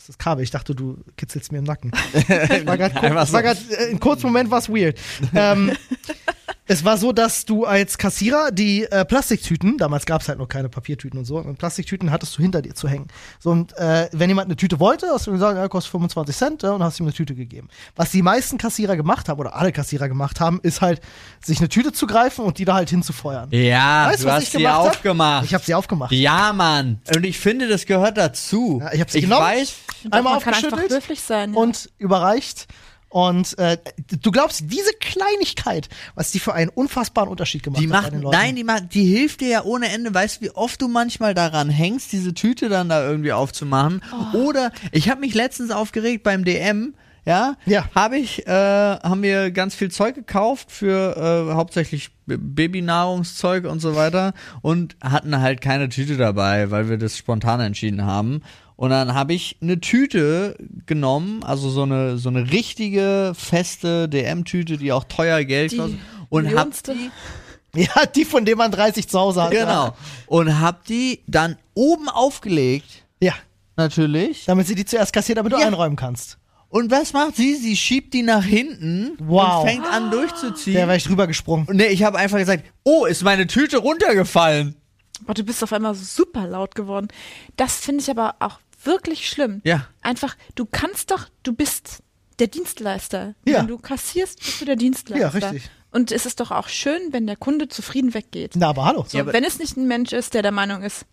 was ist das Kabel? Ich dachte, du kitzelst mir im Nacken. Ich war grad, es war so. grad, äh, in kurzen Moment war es weird. Ähm, es war so, dass du als Kassierer die äh, Plastiktüten, damals gab es halt noch keine Papiertüten und so, und Plastiktüten hattest du hinter dir zu hängen. So, und äh, wenn jemand eine Tüte wollte, hast du gesagt, ja, kostet 25 Cent ja, und hast ihm eine Tüte gegeben. Was die meisten Kassierer gemacht haben, oder alle Kassierer gemacht haben, ist halt, sich eine Tüte zu greifen und die da halt hinzufeuern. Ja, Weißt du, hast ich sie gemacht hab? aufgemacht. Ich habe sie aufgemacht. ja, Mann. Und ich finde, das gehört dazu. Ja, ich hab sie genommen. weiß, doch, einmal man kann einfach aufgeschüttelt höflich sein. Ja. und überreicht. Und äh, du glaubst, diese Kleinigkeit, was die für einen unfassbaren Unterschied gemacht die hat bei macht, den Leuten. nein, die macht, die hilft dir ja ohne Ende. Weißt du, wie oft du manchmal daran hängst, diese Tüte dann da irgendwie aufzumachen? Oh. Oder ich habe mich letztens aufgeregt beim DM. Ja, Ja. habe ich, äh, haben wir ganz viel Zeug gekauft für äh, hauptsächlich Babynahrungszeug und so weiter und hatten halt keine Tüte dabei, weil wir das spontan entschieden haben. Und dann habe ich eine Tüte genommen, also so eine so eine richtige feste DM-Tüte, die auch teuer Geld Die kostet, und hab millionste. die Ja, die, von denen man 30 zu Hause hat. Genau. Und hab die dann oben aufgelegt, Ja, natürlich. damit sie die zuerst kassiert, damit du Ja. einräumen kannst. Und was macht sie? Sie schiebt die nach hinten Wow. und fängt an durchzuziehen. Der wäre ich drüber gesprungen. und nee, ich habe einfach gesagt, oh, ist meine Tüte runtergefallen. Boah, du bist auf einmal super laut geworden. Das finde ich aber auch wirklich schlimm. Ja. Einfach, du kannst doch, du bist der Dienstleister. Ja. Wenn du kassierst, bist du der Dienstleister. Ja, richtig. Und es ist doch auch schön, wenn der Kunde zufrieden weggeht. Na, aber hallo. So, Ja, aber- wenn es nicht ein Mensch ist, der der Meinung ist,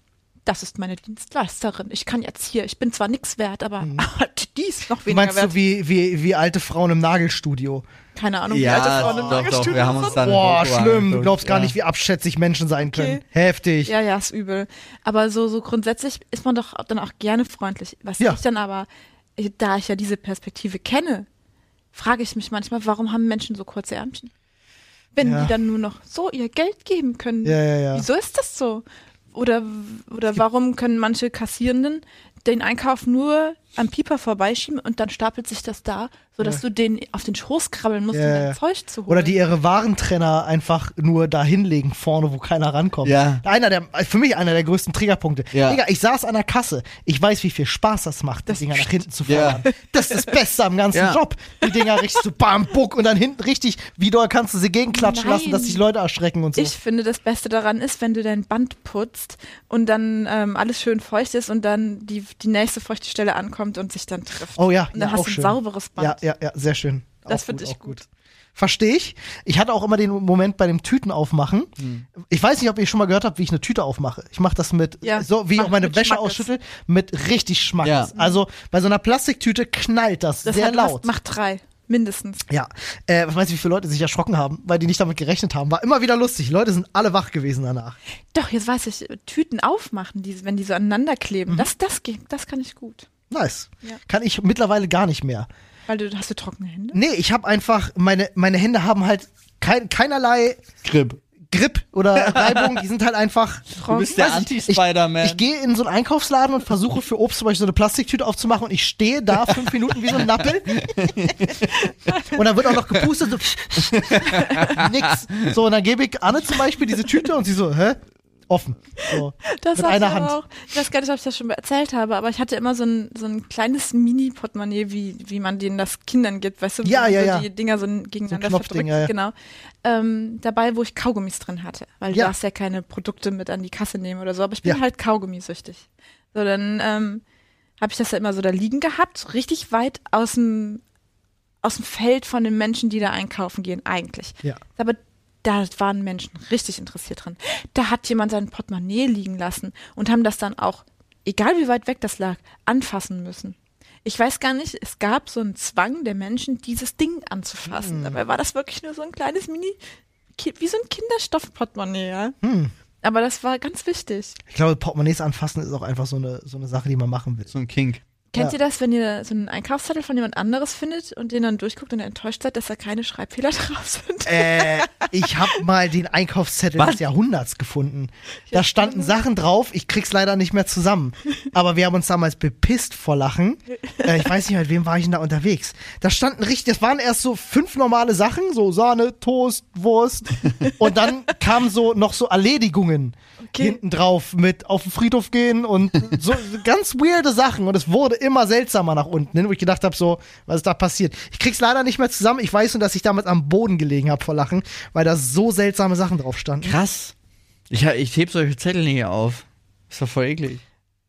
das ist meine Dienstleisterin. Ich kann jetzt hier, ich bin zwar nichts wert, aber die ist noch Du weniger Mhm. meinst wert. so wie, wie, wie alte Frauen im Nagelstudio. Keine Ahnung, wie Ja, alte Frauen im doch, doch, Nagelstudio wir haben uns dann Boah, schlimm. Du glaubst gar ja. nicht, wie abschätzig Menschen sein können. Okay. Heftig. Ja, ja, ist übel. Aber so, so grundsätzlich ist man doch dann auch gerne freundlich. Was Ja. ich dann aber, da ich ja diese Perspektive kenne, frage ich mich manchmal, warum haben Menschen so kurze Ärmchen? Wenn Ja. die dann nur noch so ihr Geld geben können. Ja, ja, ja. Wieso ist das so? Oder, oder warum können manche Kassierenden den Einkauf nur am Pieper vorbeischieben und dann stapelt sich das da, sodass Ja. du den auf den Schoß krabbeln musst, Ja, um ja. dein Zeug zu holen. Oder die ihre Warentrenner einfach nur da hinlegen vorne, wo keiner rankommt. Ja. Einer der, für mich einer der größten Triggerpunkte. Ja. Digga, ich saß an der Kasse. Ich weiß, wie viel Spaß das macht, die Das- Dinger nach hinten zu Ja. fahren. Das ist das Beste am ganzen Ja. Job. Die Dinger richtig so bam, buck und dann hinten richtig, wie doll kannst du sie gegenklatschen Nein. lassen, dass sich Leute erschrecken und so. Ich finde, das Beste daran ist, wenn du dein Band putzt und dann ähm, alles schön feucht ist und dann die, die nächste feuchte Stelle ankommt und sich dann trifft. oh ja, und dann ja, hast du ein schön. sauberes Band. Ja, ja, ja, sehr schön. Das finde ich auch gut. Verstehe ich. Ich hatte auch immer den Moment bei dem Tüten aufmachen. Hm. Ich weiß nicht, ob ihr schon mal gehört habt, wie ich eine Tüte aufmache. Ich mache das mit, Ja, so wie ich auch meine Wäsche Schmackes. ausschüttel, mit richtig Schmackes. Ja. Also bei so einer Plastiktüte knallt das, Das sehr hat, laut. Macht drei, mindestens. Ja, äh, was meinst du, wie viele Leute sich erschrocken haben, weil die nicht damit gerechnet haben? War immer wieder lustig. Die Leute sind alle wach gewesen danach. Doch, jetzt weiß ich, Tüten aufmachen, die, wenn die so aneinander kleben, Mhm. das, das geht, das kann ich gut. Nice. Ja. Kann ich mittlerweile gar nicht mehr. Weil du hast du trockene Hände. Nee, ich habe einfach, meine, meine Hände haben halt kein, keinerlei Grip. Grip oder Reibung. die sind halt einfach. Du bist der Weiß ich, Anti-Spider-Man. Ich gehe in so einen Einkaufsladen und versuche für Obst zum Beispiel so eine Plastiktüte aufzumachen und ich stehe da fünf Minuten wie so ein Nappel. und dann wird auch noch gepustet. So nix. So, und dann gebe ich Anne zum Beispiel diese Tüte und sie so, hä? Offen. So. Das Mit einer ich Hand. Auch, ich weiß gar nicht, ob ich das schon erzählt habe, aber ich hatte immer so ein, so ein kleines Mini-Portemonnaie, wie, wie man denen das Kindern gibt, weißt du, Ja, wo ja, so ja. die Dinger so gegeneinander Knopfding, verdrückt, ja, ja. genau. Ähm, dabei, wo ich Kaugummis drin hatte, weil du Ja. darfst ja keine Produkte mit an die Kasse nehmen oder so, aber ich bin Ja. halt Kaugummisüchtig. So, dann ähm, habe ich das ja immer so da liegen gehabt, so richtig weit aus dem aus dem Feld von den Menschen, die da einkaufen gehen, eigentlich. Ja. Aber da waren Menschen richtig interessiert dran. Da hat jemand sein Portemonnaie liegen lassen und haben das dann auch, egal wie weit weg das lag, anfassen müssen. Ich weiß gar nicht, es gab so einen Zwang der Menschen, dieses Ding anzufassen. Dabei war das wirklich nur so ein kleines Mini, wie so ein Kinderstoffportemonnaie, ja. Hm. Aber das war ganz wichtig. Ich glaube, Portemonnaies anfassen ist auch einfach so eine, so eine Sache, die man machen will. so ein Kink. Kennt Ja. ihr das, wenn ihr so einen Einkaufszettel von jemand anderes findet und den dann durchguckt und enttäuscht seid, dass da keine Schreibfehler drauf sind? Äh, ich habe mal den Einkaufszettel Was? des Jahrhunderts gefunden. Da standen Sachen drauf, ich krieg's leider nicht mehr zusammen. Aber wir haben uns damals bepisst vor Lachen. Äh, ich weiß nicht, mit wem war ich denn da unterwegs? Da standen richtig, das waren erst so fünf normale Sachen, so Sahne, Toast, Wurst. Und dann kamen so noch so Erledigungen Okay. hinten drauf mit auf den Friedhof gehen und so ganz weirde Sachen. Und es wurde immer seltsamer nach unten hin, wo ich gedacht habe, so, was ist da passiert? Ich krieg's leider nicht mehr zusammen. Ich weiß nur, dass ich damals am Boden gelegen habe vor Lachen, weil da so seltsame Sachen drauf standen. Krass. Ich, ich heb solche Zettel nie auf. Ist doch voll eklig.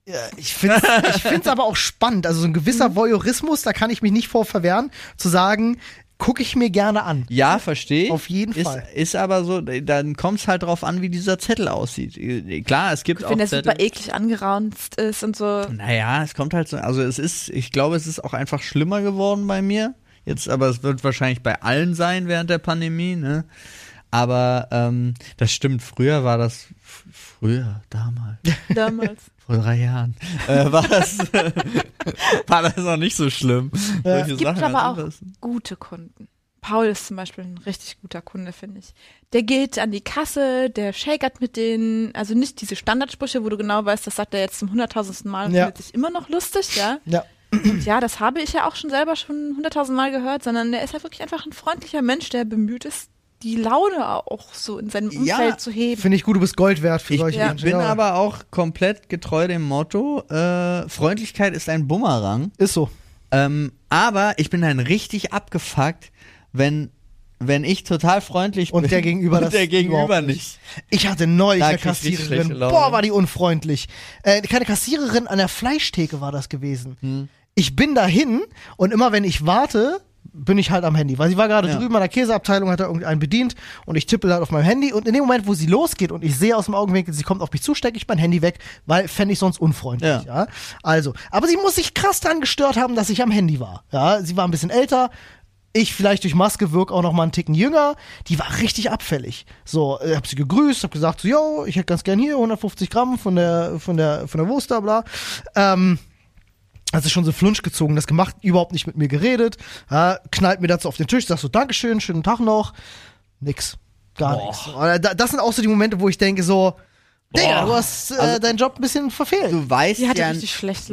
Ja, ich finde ich find's aber auch spannend. Also so ein gewisser Voyeurismus, da kann ich mich nicht vor verwehren, zu sagen, gucke ich mir gerne an. Ja, verstehe ich. Auf jeden ist, Fall. Ist aber so, dann kommt es halt drauf an, wie dieser Zettel aussieht. Klar, es gibt auch Wenn der Zettel. super eklig angeraunzt ist und so. Naja, es kommt halt so, also es ist, ich glaube, es ist auch einfach schlimmer geworden bei mir. Jetzt, aber es wird wahrscheinlich bei allen sein während der Pandemie, ne? Aber ähm, das stimmt, früher war das, früher, damals, Damals. vor drei Jahren, äh, war das, war das noch nicht so schlimm. Ja. Es gibt Sachen aber auch anzufassen. gute Kunden. Paul ist zum Beispiel ein richtig guter Kunde, finde ich. Der geht an die Kasse, der shakert mit denen, also nicht diese Standardsprüche, wo du genau weißt, das sagt er jetzt zum hunderttausendsten Mal und Ja. findet sich immer noch lustig, ja. Ja. Und ja, das habe ich ja auch schon selber schon hunderttausend Mal gehört, sondern der ist ja wirklich einfach ein freundlicher Mensch, der bemüht ist, die Laune auch so in seinem Ja, Umfeld zu heben. Finde ich gut, du bist Gold wert für Ich solche Ja. Menschen. bin Ja. aber auch komplett getreu dem Motto, äh, Freundlichkeit ist ein Bumerang. Ist so. Ähm, aber ich bin dann richtig abgefuckt, wenn, wenn ich total freundlich Und bin. der Gegenüber und das der Gegenüber nicht. Ich hatte neulich Da eine ich Kassiererin. Boah, war die unfreundlich. Äh, keine Kassiererin an der Fleischtheke war das gewesen. Hm. Ich bin dahin und immer wenn ich warte, bin ich halt am Handy. Weil sie war gerade Ja. drüben an der Käseabteilung, hat da irgendeinen bedient und ich tippe halt auf meinem Handy und in dem Moment, wo sie losgeht und ich sehe aus dem Augenwinkel, sie kommt auf mich zu, stecke ich mein Handy weg, weil fände ich sonst unfreundlich. Ja. Ja. Also, aber sie muss sich krass daran gestört haben, dass ich am Handy war. Ja, sie war ein bisschen älter, ich vielleicht durch Maske wirk auch noch mal einen Ticken jünger. Die war richtig abfällig. So, äh, hab sie gegrüßt, hab gesagt, so, yo, ich hätte ganz gern hier 150 Gramm von der, von der, von der Wurst bla. Ähm, hat sich schon so Flunsch gezogen, das gemacht, überhaupt nicht mit mir geredet, ja, knallt mir dazu auf den Tisch, sagt so, Dankeschön, schönen Tag noch. Nix. Gar Boah. nichts. Da- Das sind auch so die Momente, wo ich denke, so, Digga, du hast äh, Also- deinen Job ein bisschen verfehlt. Du weißt ja, ja,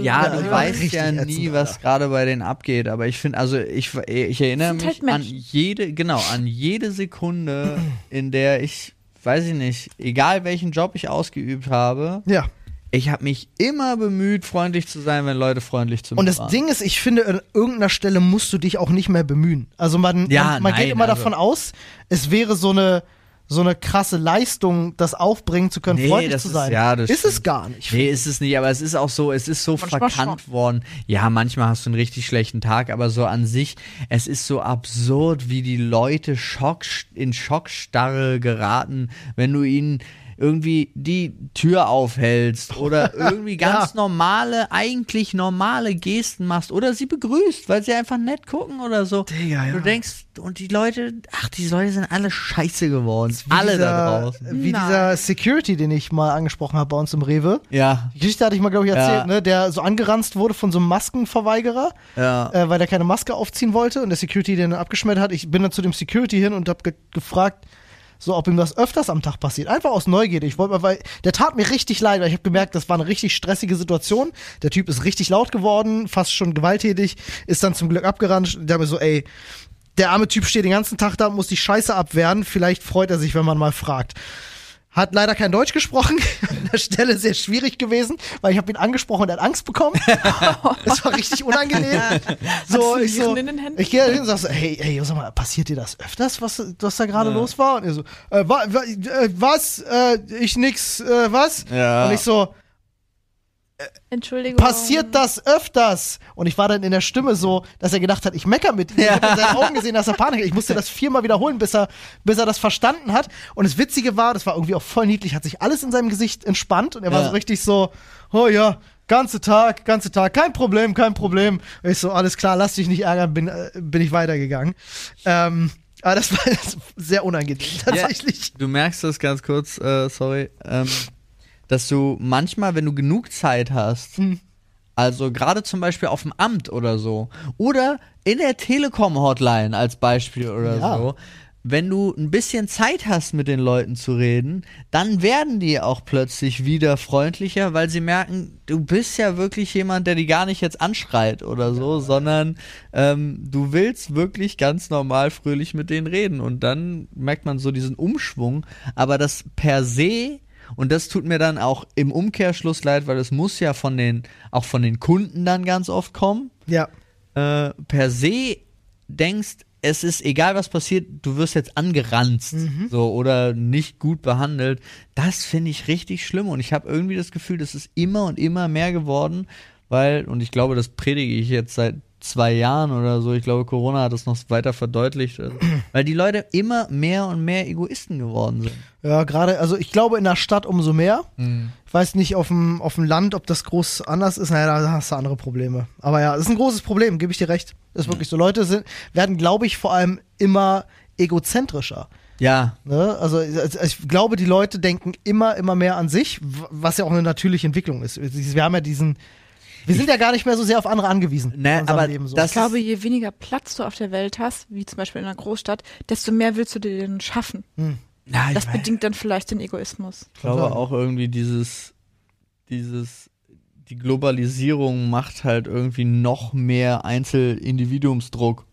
Ja, du weißt ja nie, Alter. was gerade bei denen abgeht. Aber ich finde, also ich, ich erinnere mich halt an jede, genau, an jede Sekunde, in der ich, weiß ich nicht, egal welchen Job ich ausgeübt habe, Ja. Ich habe mich immer bemüht, freundlich zu sein, wenn Leute freundlich zu mir Und das waren. Ding ist, ich finde, an irgendeiner Stelle musst du dich auch nicht mehr bemühen. Also man, Ja, man, man geht nein, immer also- davon aus, es wäre so eine so eine krasse Leistung, das aufbringen zu können, Nee, freundlich das zu ist- sein. ja, das ist es gar nicht. Nee, ist es nicht, aber es ist auch so, es ist so Manchmal verkannt worden. Ja, manchmal hast du einen richtig schlechten Tag, aber so an sich, es ist so absurd, wie die Leute Schock, in Schockstarre geraten, wenn du ihnen irgendwie die Tür aufhältst oder irgendwie ganz Ja. normale, eigentlich normale Gesten machst oder sie begrüßt, weil sie einfach nett gucken oder so. Digga, ja. Du denkst, und die Leute, ach, die Leute sind alle scheiße geworden. Wie Alle dieser, da draußen. Wie Nein. dieser Security, den ich mal angesprochen habe bei uns im Rewe. Ja, Die Geschichte hatte ich mal, glaube ich, erzählt, Ja. ne? Der so angeranzt wurde von so einem Maskenverweigerer, ja. äh, weil der keine Maske aufziehen wollte und der Security den dann abgeschmettert hat. Ich bin dann zu dem Security hin und habe ge gefragt, so ob ihm das öfters am Tag passiert. Einfach aus Neugierde. Ich wollte mal, weil der tat mir richtig leid, weil ich habe gemerkt, das war eine richtig stressige Situation. Der Typ ist richtig laut geworden, fast schon gewalttätig, ist dann zum Glück abgerannt. Der mir so, ey, der arme Typ steht den ganzen Tag da muss die Scheiße abwehren. Vielleicht freut er sich, wenn man mal fragt. Hat leider kein Deutsch gesprochen. An der Stelle sehr schwierig gewesen, weil ich habe ihn angesprochen und er hat Angst bekommen. das war richtig unangenehm. So, ich so, Viren in den Händen? ich gehe da hin und sag so, hey, hey, sag mal, passiert dir das öfters, was, was da gerade los war? Und er so, äh, wa, wa, äh, was? Äh, ich nix, äh, was? Ja. Und ich so, Entschuldigung. passiert das öfters? Und ich war dann in der Stimme so, dass er gedacht hat, ich mecker mit ihm. Ich habe in seinen Augen gesehen, dass er Panik hat. Ich musste das viermal wiederholen, bis er, bis er das verstanden hat. Und das Witzige war, das war irgendwie auch voll niedlich, hat sich alles in seinem Gesicht entspannt und er war Ja. so richtig so, oh ja, ganze Tag, ganze Tag, kein Problem, kein Problem. Und ich so, alles klar, lass dich nicht ärgern, bin, äh, bin ich weitergegangen. Ähm, aber das war sehr unangenehm, tatsächlich. Du merkst das ganz kurz, äh, sorry, ähm, dass du manchmal, wenn du genug Zeit hast, Hm. also gerade zum Beispiel auf dem Amt oder so, oder in der Telekom-Hotline als Beispiel oder Ja. so, wenn du ein bisschen Zeit hast, mit den Leuten zu reden, dann werden die auch plötzlich wieder freundlicher, weil sie merken, du bist ja wirklich jemand, der die gar nicht jetzt anschreit oder so, sondern ähm, du willst wirklich ganz normal fröhlich mit denen reden. Und dann merkt man so diesen Umschwung. Aber das per se, und das tut mir dann auch im Umkehrschluss leid, weil es muss ja von den, auch von den Kunden dann ganz oft kommen. Ja. äh, per se denkst, es ist egal, was passiert, du wirst jetzt angeranzt so oder nicht gut behandelt, das finde ich richtig schlimm und ich habe irgendwie das Gefühl, das ist immer und immer mehr geworden, weil und ich glaube, das predige ich jetzt seit zwei Jahren oder so. Ich glaube, Corona hat das noch weiter verdeutlicht, also, weil die Leute immer mehr und mehr Egoisten geworden sind. Ja, gerade, also ich glaube in der Stadt umso mehr. Ich weiß nicht auf dem, auf dem Land, ob das groß anders ist. Naja, da hast du andere Probleme. Aber ja, das ist ein großes Problem, gebe ich dir recht. Ist wirklich so. Leute sind, werden, glaube ich, vor allem immer egozentrischer. Ja, Ne? Also also ich glaube, die Leute denken immer, immer mehr an sich, was ja auch eine natürliche Entwicklung ist. Wir haben ja diesen, wir sind ja gar nicht mehr so sehr auf andere angewiesen. Ne, aber Leben so. das- Ich glaube, je weniger Platz du auf der Welt hast, wie zum Beispiel in einer Großstadt, desto mehr willst du dir denn schaffen. ja, ich Das bedingt dann vielleicht den Egoismus. Ich glaube auch irgendwie dieses, dieses, die Globalisierung macht halt irgendwie noch mehr Einzelindividuumsdruck.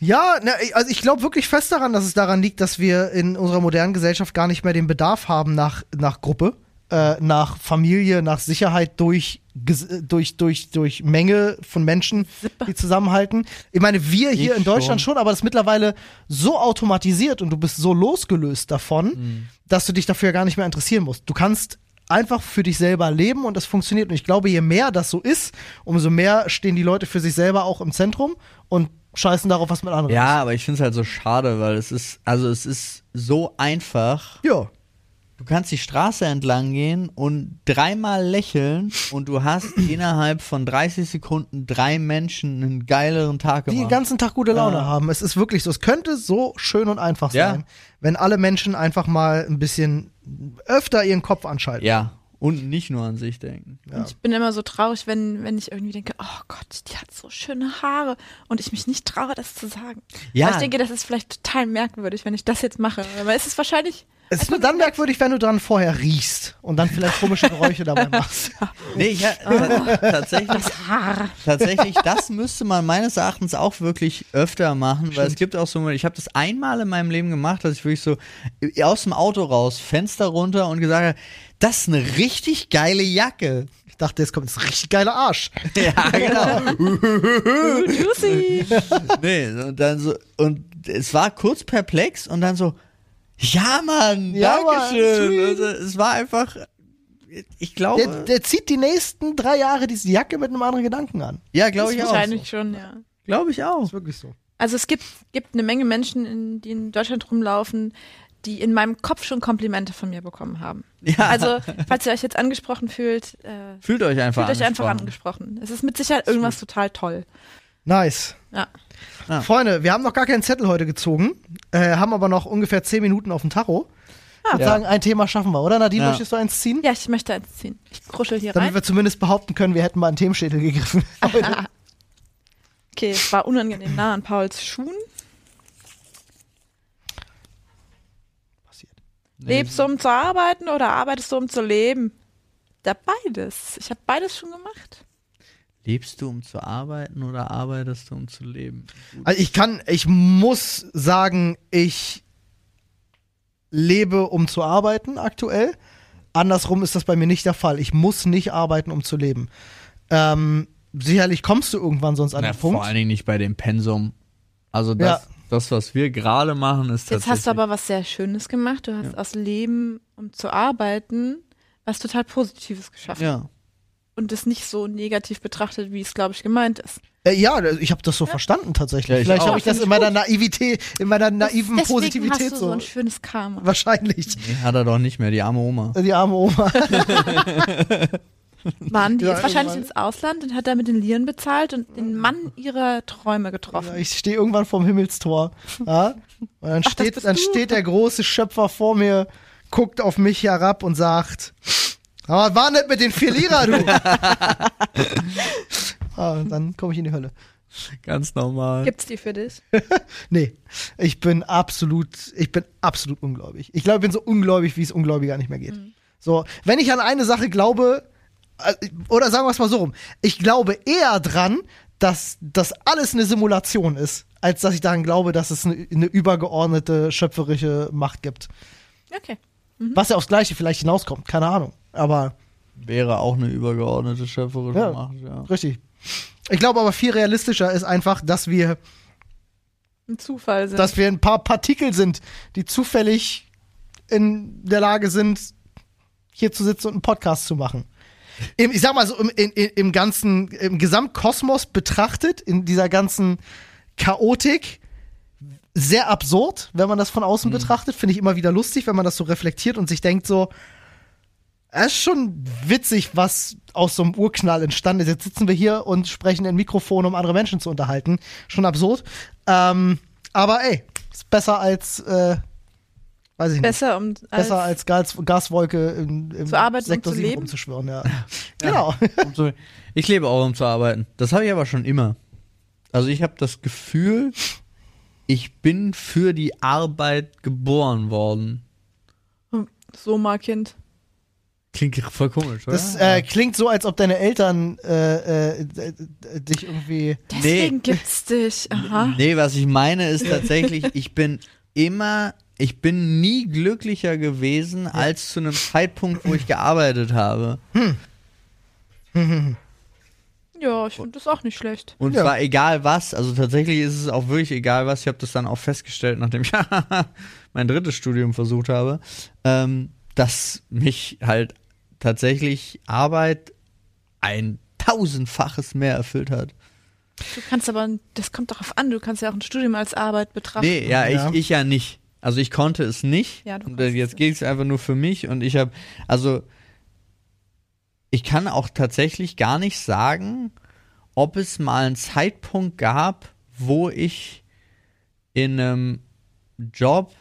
Ja, ne, also ich glaube wirklich fest daran, dass es daran liegt, dass wir in unserer modernen Gesellschaft gar nicht mehr den Bedarf haben nach, nach Gruppe, äh, nach Familie, nach Sicherheit durch, ges- durch, durch, durch Menge von Menschen, die zusammenhalten. Ich meine, wir hier Ich in Deutschland schon. schon, aber das ist mittlerweile so automatisiert und du bist so losgelöst davon, Mhm. dass du dich dafür gar nicht mehr interessieren musst. Du kannst einfach für dich selber leben und das funktioniert. Und ich glaube, je mehr das so ist, umso mehr stehen die Leute für sich selber auch im Zentrum und scheißen darauf, was mit anderen ist. Ja, aber ich finde es halt so schade, weil es ist, also es ist so einfach. Ja. Du kannst die Straße entlang gehen und dreimal lächeln und du hast innerhalb von 30 Sekunden drei Menschen einen geileren Tag Die den gemacht. ganzen Tag gute Laune Ja. haben. Es ist wirklich so. Es könnte so schön und einfach Ja. sein, wenn alle Menschen einfach mal ein bisschen öfter ihren Kopf anschalten. ja, und nicht nur an sich denken. Und ich bin immer so traurig, wenn, wenn ich irgendwie denke, oh Gott, die hat so schöne Haare und ich mich nicht traue, das zu sagen. Ja. Weil ich denke, das ist vielleicht total merkwürdig, wenn ich das jetzt mache. Aber es ist wahrscheinlich Es ist nur dann merkwürdig, wenn du dran vorher riechst und dann vielleicht komische Geräusche dabei machst. Nee, ich, ta- tatsächlich, Haar. tatsächlich, das müsste man meines Erachtens auch wirklich öfter machen, weil es gibt auch so, ich habe das einmal in meinem Leben gemacht, dass ich wirklich so aus dem Auto raus, Fenster runter und gesagt habe, das ist eine richtig geile Jacke. Ich dachte, jetzt kommt ein richtig geiler Arsch. Ja, genau. Juicy. nee, und dann so, und es war kurz perplex und dann so, ja, Mann, Ja, Dankeschön. Mann, also, es war einfach, ich glaube, Der, der zieht die nächsten drei Jahre diese Jacke mit einem anderen Gedanken an. ja, glaube ich auch. Wahrscheinlich schon, ja. Glaube ich auch. ist wirklich so. Also es gibt, gibt eine Menge Menschen, in, die in Deutschland rumlaufen, die in meinem Kopf schon Komplimente von mir bekommen haben. Ja. Also, falls ihr euch jetzt angesprochen fühlt, äh, Fühlt euch einfach fühlt euch einfach angesprochen. Es ist mit Sicherheit irgendwas total toll. Nice. Ja. Ja. Freunde, wir haben noch gar keinen Zettel heute gezogen, äh, haben aber noch ungefähr zehn Minuten auf dem Tacho. Ich würde Ja. sagen, ein Thema schaffen wir, oder? Nadine, Ja. möchtest du eins ziehen? Ja, ich möchte eins ziehen. Ich kruschel hier Damit rein. wir zumindest behaupten können, wir hätten mal einen Themenschädel gegriffen. Okay, es war unangenehm nah an Pauls Schuhen. Passiert. Lebst du, um zu arbeiten oder arbeitest du, um zu leben? Da beides. Ich habe beides schon gemacht. Lebst du, um zu arbeiten oder arbeitest du, um zu leben? Also ich kann, ich muss sagen, ich lebe, um zu arbeiten aktuell. Andersrum ist das bei mir nicht der Fall. Ich muss nicht arbeiten, um zu leben. Ähm, sicherlich kommst du irgendwann sonst an Na, den Punkt. vor allen Dingen nicht bei dem Pensum. Also das, Ja. das was wir gerade machen, ist Jetzt hast du aber was sehr Schönes gemacht. Du hast aus Leben, um zu arbeiten, was total Positives geschaffen. ja. Und es nicht so negativ betrachtet, wie es, glaube ich, gemeint ist. Äh, ja, ich habe das so verstanden tatsächlich. Ja, ich Vielleicht habe ich das in meiner Naivität, in meiner naiven Deswegen Positivität hast du so so. ein schönes Karma. Wahrscheinlich. Nee, hat er doch nicht mehr, die arme Oma. Die arme Oma. Mann, die Ja, ist wahrscheinlich irgendwann. ins Ausland und hat da mit den Lieren bezahlt und den Mann ihrer Träume getroffen. Ja, ich stehe irgendwann vorm Himmelstor. Ja? Und dann, das steht, dann steht der große Schöpfer vor mir, guckt auf mich herab und sagt: Aber war nicht mit den vier Lira, du! ah, dann komme ich in die Hölle. Ganz normal. Gibt's die für dich? Nee, ich bin absolut, ich bin absolut ungläubig. Ich glaube, ich bin so ungläubig, wie es ungläubig gar nicht mehr geht. So, wenn ich an eine Sache glaube, äh, oder sagen wir es mal so rum, ich glaube eher dran, dass das alles eine Simulation ist, als dass ich daran glaube, dass es eine, eine übergeordnete schöpferische Macht gibt. Okay. Was ja aufs Gleiche vielleicht hinauskommt, keine Ahnung. Aber Wäre auch eine übergeordnete schöpferische Ja. Macht, ja. richtig. Ich glaube aber viel realistischer ist einfach, dass wir Ein Zufall sind. dass wir ein paar Partikel sind, die zufällig in der Lage sind, hier zu sitzen und einen Podcast zu machen. Im, ich sag mal so, im, in, im ganzen, im Gesamtkosmos betrachtet, in dieser ganzen Chaotik, sehr absurd, wenn man das von außen betrachtet. Finde ich immer wieder lustig, wenn man das so reflektiert und sich denkt so, es ist schon witzig, was aus so einem Urknall entstanden ist. Jetzt sitzen wir hier und sprechen in Mikrofon, um andere Menschen zu unterhalten. Schon absurd. Ähm, aber ey, ist besser als, äh, weiß ich nicht, besser, um als, besser als Gas, Gaswolke im, im Zu arbeiten und Sektor zu 7 leben? rumzuschwören. Ja. Genau. Um zu, ich lebe auch, um zu arbeiten. Das habe ich aber schon immer. Also ich habe das Gefühl, ich bin für die Arbeit geboren worden. so mal Kind. Klingt voll komisch, oder? Das äh, klingt so, als ob deine Eltern äh, äh, dich irgendwie. Deswegen gibt's dich. Aha. Nee, was ich meine ist tatsächlich, ich bin immer, ich bin nie glücklicher gewesen als zu einem Zeitpunkt, wo ich gearbeitet habe. Ja, ich finde das auch nicht schlecht. Und Ja. zwar egal was, also tatsächlich ist es auch wirklich egal was. Ich habe das dann auch festgestellt, nachdem ich mein drittes Studium versucht habe, ähm, dass mich halt tatsächlich Arbeit ein tausendfaches mehr erfüllt hat. Du kannst aber, das kommt darauf an, du kannst ja auch ein Studium als Arbeit betrachten. Nee, ja, Ja. Ich, ich ja nicht. Also ich konnte es nicht. Ja, du jetzt geht es einfach nur für mich und ich habe, also ich kann auch tatsächlich gar nicht sagen, ob es mal einen Zeitpunkt gab, wo ich in einem Job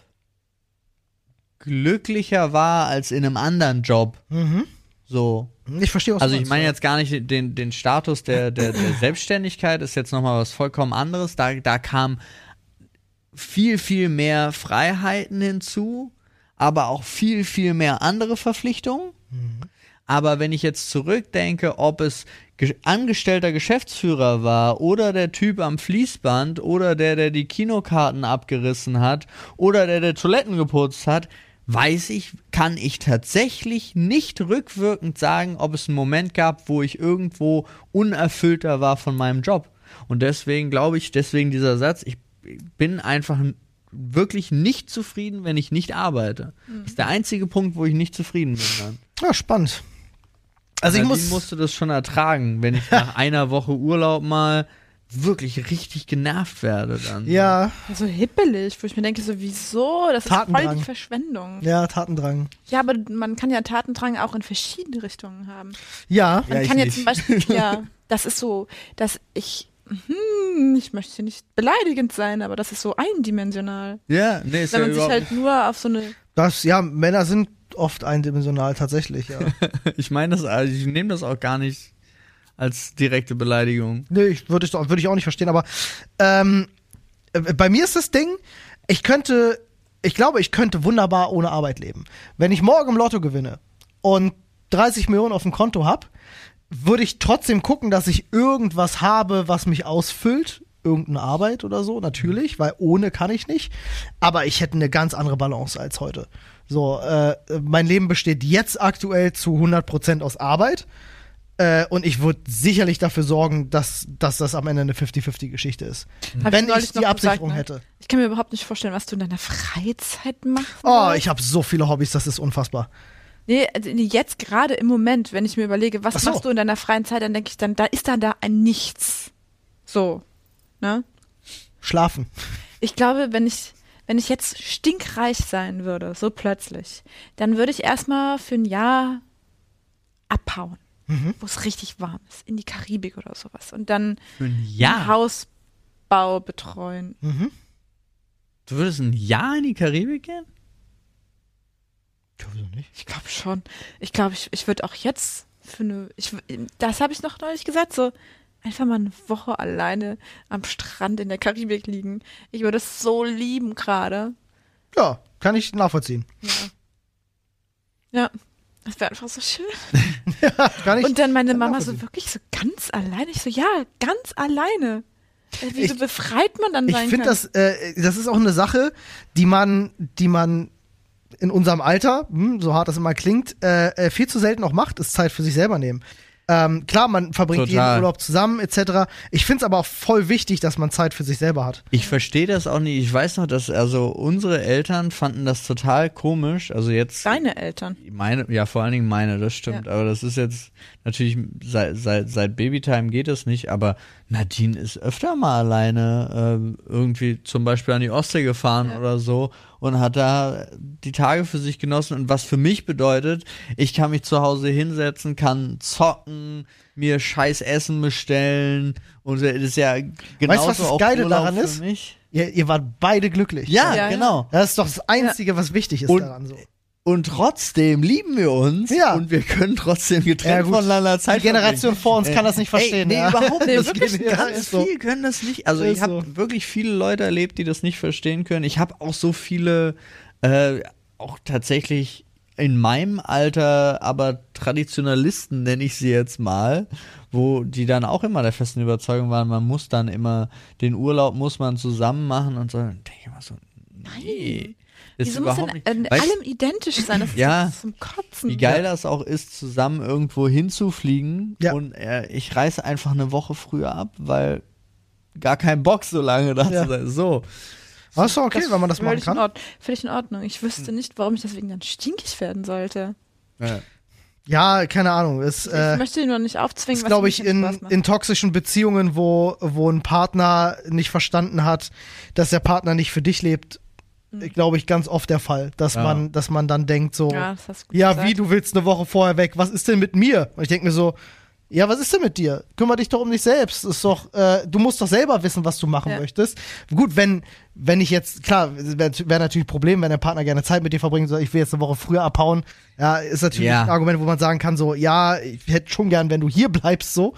glücklicher war als in einem anderen Job. Mhm. So. Ich verstehe, was Also ich meine jetzt gar nicht den, den Status der, der, der Selbstständigkeit, ist jetzt nochmal was vollkommen anderes. Da, da kam viel, viel mehr Freiheiten hinzu. aber auch viel, viel mehr andere Verpflichtungen. Aber wenn ich jetzt zurückdenke, ob es ge angestellter Geschäftsführer war oder der Typ am Fließband oder der, der die Kinokarten abgerissen hat oder der, der Toiletten geputzt hat, weiß ich, kann ich tatsächlich nicht rückwirkend sagen, ob es einen Moment gab, wo ich irgendwo unerfüllter war von meinem Job. Und deswegen glaube ich, deswegen dieser Satz, ich bin einfach wirklich nicht zufrieden, wenn ich nicht arbeite. Das ist der einzige Punkt, wo ich nicht zufrieden bin dann. Ja, spannend. Also ich Nadine muss. musste das schon ertragen, wenn ich nach einer Woche Urlaub mal wirklich richtig genervt werde dann. Ja, So hippelig, wo ich mir denke, so, wieso? Das ist voll Tatendrang. die Verschwendung. ja, Tatendrang. Ja, aber man kann ja Tatendrang auch in verschiedene Richtungen haben. Ja, Man Ja, ich kann ja nicht. zum Beispiel, ja, das ist so, dass ich, hm, ich möchte hier nicht beleidigend sein, aber das ist so eindimensional. Ja, nee, ist Wenn ja man sich überhaupt halt nur auf so eine, das, ja, Männer sind oft eindimensional tatsächlich, ja. ich meine das, also ich nehme das auch gar nicht als direkte Beleidigung. nee, ich würde ich, würde ich auch nicht verstehen, aber ähm, äh, bei mir ist das Ding, ich könnte, ich glaube, ich könnte wunderbar ohne Arbeit leben. Wenn ich morgen im Lotto gewinne und 30 Millionen auf dem Konto habe, würde ich trotzdem gucken, dass ich irgendwas habe, was mich ausfüllt. Irgendeine Arbeit oder so, natürlich, weil ohne kann ich nicht. Aber ich hätte eine ganz andere Balance als heute. So, äh, mein Leben besteht jetzt aktuell zu 100% aus Arbeit. Äh, und ich würde sicherlich dafür sorgen, dass, dass das am Ende eine 50-50-Geschichte ist. Hab Wenn neulich ich die Absicherung gesagt, ne? hätte. Ich kann mir überhaupt nicht vorstellen, was du in deiner Freizeit machst. Oh, ich habe so viele Hobbys, das ist unfassbar. Nee, also jetzt gerade im Moment, wenn ich mir überlege, was so. machst du in deiner freien Zeit, dann denke ich dann, da ist dann da ein Nichts. So. Ne? Schlafen. Ich glaube, wenn ich, wenn ich jetzt stinkreich sein würde, so plötzlich, dann würde ich erstmal für ein Jahr abhauen, Mhm. wo es richtig warm ist, in die Karibik oder sowas. Und dann Für ein einen Jahr. Hausbau betreuen. Mhm. Du würdest ein Jahr in die Karibik gehen? Ja, wieso nicht? Ich glaube schon. Ich glaube, ich, ich würde auch jetzt für eine, ich, das habe ich noch neulich gesagt, so einfach mal eine Woche alleine am Strand in der Karibik liegen. Ich würde es so lieben gerade. Ja, kann ich nachvollziehen. Ja. Ja, das wäre einfach so schön. Kann ich Und dann meine Mama so wirklich so ganz alleine. Ich so, ja, ganz alleine. Äh, Wieso Ich- befreit man dann Ich sein finde, kann? das, äh, das ist auch eine Sache, die man, die man in unserem Alter, hm, so hart das immer klingt, äh, äh, viel zu selten auch macht, ist Zeit für sich selber nehmen. Ähm, klar, man verbringt Total. jeden Urlaub zusammen, etc. Ich finde es aber auch voll wichtig, dass man Zeit für sich selber hat. Ich verstehe das auch nicht. Ich weiß noch, dass also unsere Eltern fanden das total komisch. Also jetzt Deine Eltern. meine, ja vor allen Dingen meine, das stimmt. Aber das ist jetzt natürlich seit seit, seit Babytime geht das nicht. Aber Nadine ist öfter mal alleine äh, irgendwie zum Beispiel an die Ostsee gefahren Ja. oder so und hat da die Tage für sich genossen. Und was für mich bedeutet, ich kann mich zu Hause hinsetzen, kann zocken, mir scheiß Essen bestellen und das ist ja genauso was das Geile Urlaub daran ist? Ihr, ihr wart beide glücklich. Ja, Ja, ja. genau. Das ist doch das Einzige, was wichtig ist Und- daran. So. Und trotzdem lieben wir uns Ja. und wir können trotzdem getrennt Ja, voneinander Zeit Die Generation vor uns kann das nicht verstehen. Ey, nee, ja. überhaupt Nee, nicht. wirklich Wirklich ganz so. viel können das nicht. Also Ist ich habe so. wirklich viele Leute erlebt, die das nicht verstehen können. Ich habe auch so viele, äh, auch tatsächlich in meinem Alter, aber Traditionalisten nenne ich sie jetzt mal, wo die dann auch immer der festen Überzeugung waren, man muss dann immer, den Urlaub muss man zusammen machen und so. Dann denke ich immer so, nee. Das Wieso muss denn in Weißt- allem identisch sein? Das ist Ja. zum Kotzen. wie geil das auch ist, zusammen irgendwo hinzufliegen Ja. und äh, ich reise einfach eine Woche früher ab, weil gar kein Bock so lange da Ja. zu sein. So. Aber ist doch okay, wenn man das machen kann. Völlig in Ordnung. Ich wüsste nicht, warum ich deswegen dann stinkig werden sollte. Ja, keine Ahnung. Ist, Ich äh, möchte ihn noch nicht aufzwingen, ist was glaube ich, in, in toxischen Beziehungen, wo, wo ein Partner nicht verstanden hat, dass der Partner nicht für dich lebt, glaube ich, ganz oft der Fall, dass Ja. man, dass man dann denkt so, ja, ja, das hast du gut gesagt. wie, du willst eine Woche vorher weg, was ist denn mit mir? Und ich denke mir so, ja, was ist denn mit dir? Kümmer dich doch um dich selbst. Ist doch, äh, du musst doch selber wissen, was du machen Ja. möchtest. Gut, wenn, wenn ich jetzt, klar, wäre wär natürlich ein Problem, wenn der Partner gerne Zeit mit dir verbringen soll, ich will jetzt eine Woche früher abhauen. Ja, ist natürlich Ja. ein Argument, wo man sagen kann, so, ja, ich hätte schon gern, wenn du hier bleibst, so.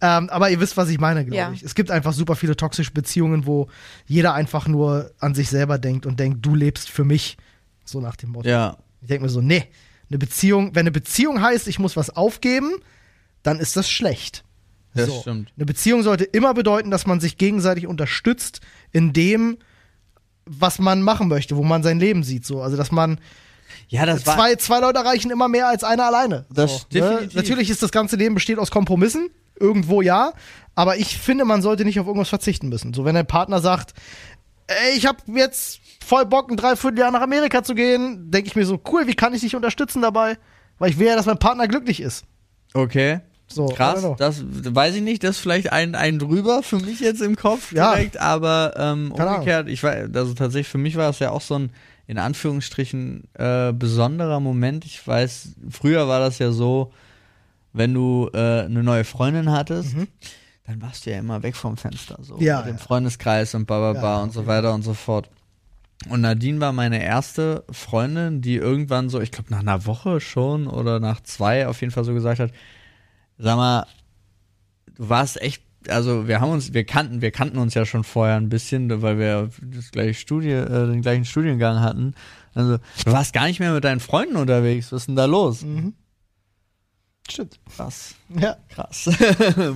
Ähm, aber ihr wisst, was ich meine, glaube Ja. ich. Es gibt einfach super viele toxische Beziehungen, wo jeder einfach nur an sich selber denkt und denkt, du lebst für mich. So nach dem Motto. Ja. Ich denke mir so, nee, eine Beziehung, wenn eine Beziehung heißt, ich muss was aufgeben, dann ist das schlecht. Das so. stimmt. Eine Beziehung sollte immer bedeuten, dass man sich gegenseitig unterstützt in dem, was man machen möchte, wo man sein Leben sieht. So. Also, dass man Ja, das war. zwei, zwei Leute erreichen immer mehr als einer alleine. Das so, ne? Natürlich ist das ganze Leben besteht aus Kompromissen, irgendwo ja, aber ich finde, man sollte nicht auf irgendwas verzichten müssen. So, wenn ein Partner sagt, ey, ich habe jetzt voll Bock, ein Dreivierteljahr nach Amerika zu gehen, denke ich mir so, cool, wie kann ich dich unterstützen dabei? Weil ich will ja, dass mein Partner glücklich ist. Okay. So, Krass, das weiß ich nicht, das ist vielleicht ein, ein drüber für mich jetzt im Kopf Ja. direkt, aber ähm, umgekehrt, ich war, also tatsächlich für mich war es ja auch so ein in Anführungsstrichen äh, besonderer Moment. Ich weiß, früher war das ja so, wenn du äh, eine neue Freundin hattest, dann warst du ja immer weg vom Fenster, so Mhm. Ja, mit dem ja. Freundeskreis und bla bla bla und so weiter und so fort. Und Nadine war meine erste Freundin, die irgendwann so, ich glaube nach einer Woche schon oder nach zwei auf jeden Fall so gesagt hat, sag mal, du warst echt, also wir haben uns, wir kannten, wir kannten uns ja schon vorher ein bisschen, weil wir das gleiche Studie, äh, den gleichen Studiengang hatten. Also du warst gar nicht mehr mit deinen Freunden unterwegs. Was ist denn da los? Mhm. Stimmt. Krass, Ja, krass.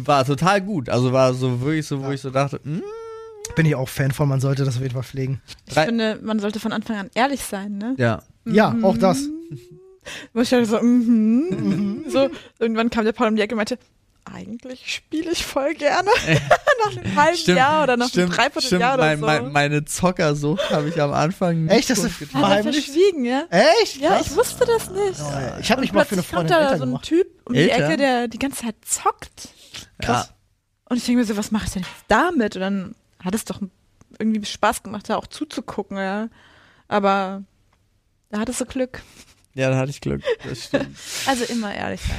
war total gut. Also war so wirklich so, wo ich so dachte, hm, bin ich auch Fan von, man sollte das auf jeden Fall pflegen. Ich Drei- finde, man sollte von Anfang an ehrlich sein, ne? ja. Ja, auch das. Wo ich so, mhm. so, irgendwann kam der Paul um die Ecke und meinte, eigentlich spiele ich voll gerne. nach einem halben Jahr oder nach einem Dreivierteljahr oder mein, so. mein, meine Zockersucht habe ich am Anfang nicht Echt? Das ist er verschwiegen, ja? Echt? Ja, Krass. ich wusste das nicht. Oh, Ich habe mich mal für eine Plötzlich kommt Freundin da älter so ein gemacht. Typ um die Älter? Ecke, der die ganze Zeit zockt. Ja. Und ich denke mir so, was mache ich denn jetzt damit? Und dann hat es doch irgendwie Spaß gemacht, da auch zuzugucken, ja. Aber da hattest du Glück. Ja, da hatte ich Glück. Das stimmt. Also immer ehrlich sein.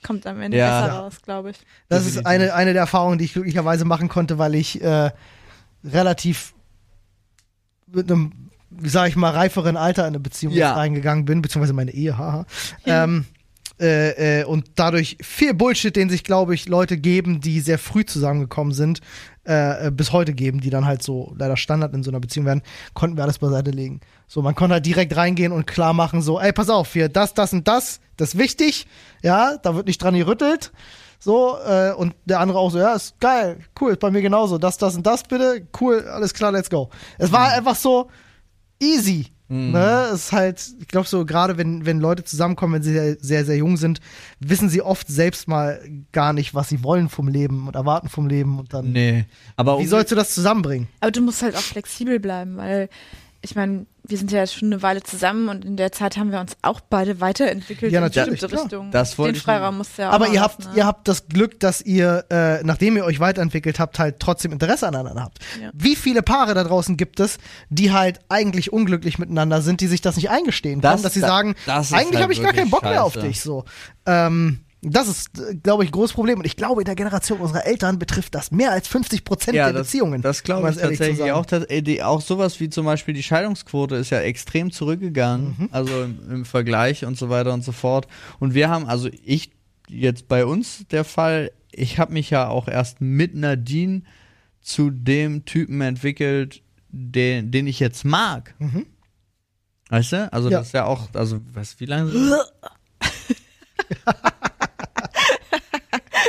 Das kommt am Ende Ja. besser raus, glaube ich. Das ist eine, eine der Erfahrungen, die ich glücklicherweise machen konnte, weil ich äh, relativ mit einem, wie sage ich mal, reiferen Alter in eine Beziehung Ja. reingegangen bin, beziehungsweise meine Ehe, haha. Ähm, äh, äh, und dadurch viel Bullshit, den sich, glaube ich, Leute geben, die sehr früh zusammengekommen sind, äh, äh, bis heute geben, die dann halt so leider Standard in so einer Beziehung werden, konnten wir alles beiseite legen. So, man konnte halt direkt reingehen und klar machen, so, ey, pass auf, hier, das, das und das, das ist wichtig, ja, da wird nicht dran gerüttelt. So, äh, und der andere auch so, ja, ist geil, cool, ist bei mir genauso. Das, das und das bitte, cool, alles klar, let's go. Es war einfach so easy. Ne? Es ist halt, ich glaube so, gerade wenn, wenn Leute zusammenkommen, wenn sie sehr, sehr, sehr jung sind, wissen sie oft selbst mal gar nicht, was sie wollen vom Leben und erwarten vom Leben und dann. Nee. Aber Wie sollst du das zusammenbringen? Aber du musst halt auch flexibel bleiben, weil ich meine, wir sind ja jetzt schon eine Weile zusammen und in der Zeit haben wir uns auch beide weiterentwickelt Ja, in natürlich, bestimmte klar. Richtungen. Das wollte Den ich- Freiraum musst du ja auch Aber ihr habt, ne? ihr habt das Glück, dass ihr, äh, nachdem ihr euch weiterentwickelt habt, halt trotzdem Interesse aneinander habt. Ja. Wie viele Paare da draußen gibt es, die halt eigentlich unglücklich miteinander sind, die sich das nicht eingestehen Das- können, dass sie da- sagen, das ist eigentlich halt habe ich gar keinen Bock mehr auf scheiße. dich. So. Ähm, das ist, glaube ich, ein großes Problem. Und ich glaube, in der Generation unserer Eltern betrifft das mehr als 50 Prozent ja, der das, Beziehungen. Das glaube ich tatsächlich auch. Äh, die, auch sowas wie zum Beispiel die Scheidungsquote ist ja extrem zurückgegangen, Mhm. also im, im Vergleich und so weiter und so fort. Und wir haben, also ich jetzt bei uns der Fall, ich habe mich ja auch erst mit Nadine zu dem Typen entwickelt, den, den ich jetzt mag. Weißt du? Also Ja. das ist ja auch, also was, wie lange?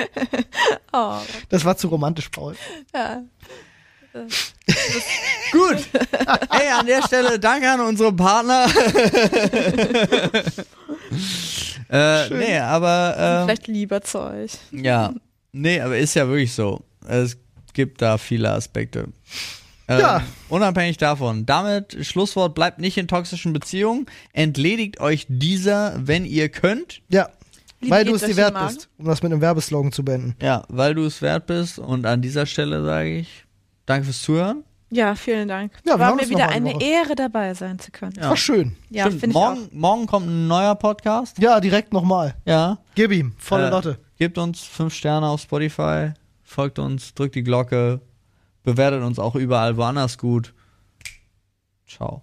Oh, Das war zu romantisch, Paul. ja. Gut. Hey, an der Stelle danke an unsere Partner. äh, nee, aber ähm, Vielleicht lieber zu euch. ja, nee, aber ist ja wirklich so. Es gibt da viele Aspekte. Ähm, Ja. Unabhängig davon. Damit Schlusswort bleibt nicht in toxischen Beziehungen. Entledigt euch dieser, wenn ihr könnt. Ja. Liebe Weil du es dir wert bist, um das mit einem Werbeslogan zu beenden. Ja, weil du es wert bist. Und an dieser Stelle sage ich Danke fürs Zuhören. Ja, vielen Dank. Ja, War mir wieder eine eine Woche. Ehre dabei sein zu können. Ja. War schön. Ja, Stimmt, finde ich auch. morgen, morgen kommt ein neuer Podcast. Ja, direkt nochmal. Ja. Gib ihm, volle Äh, Lotte. Gebt uns fünf Sterne auf Spotify, folgt uns, drückt die Glocke, bewertet uns auch überall woanders gut. Ciao.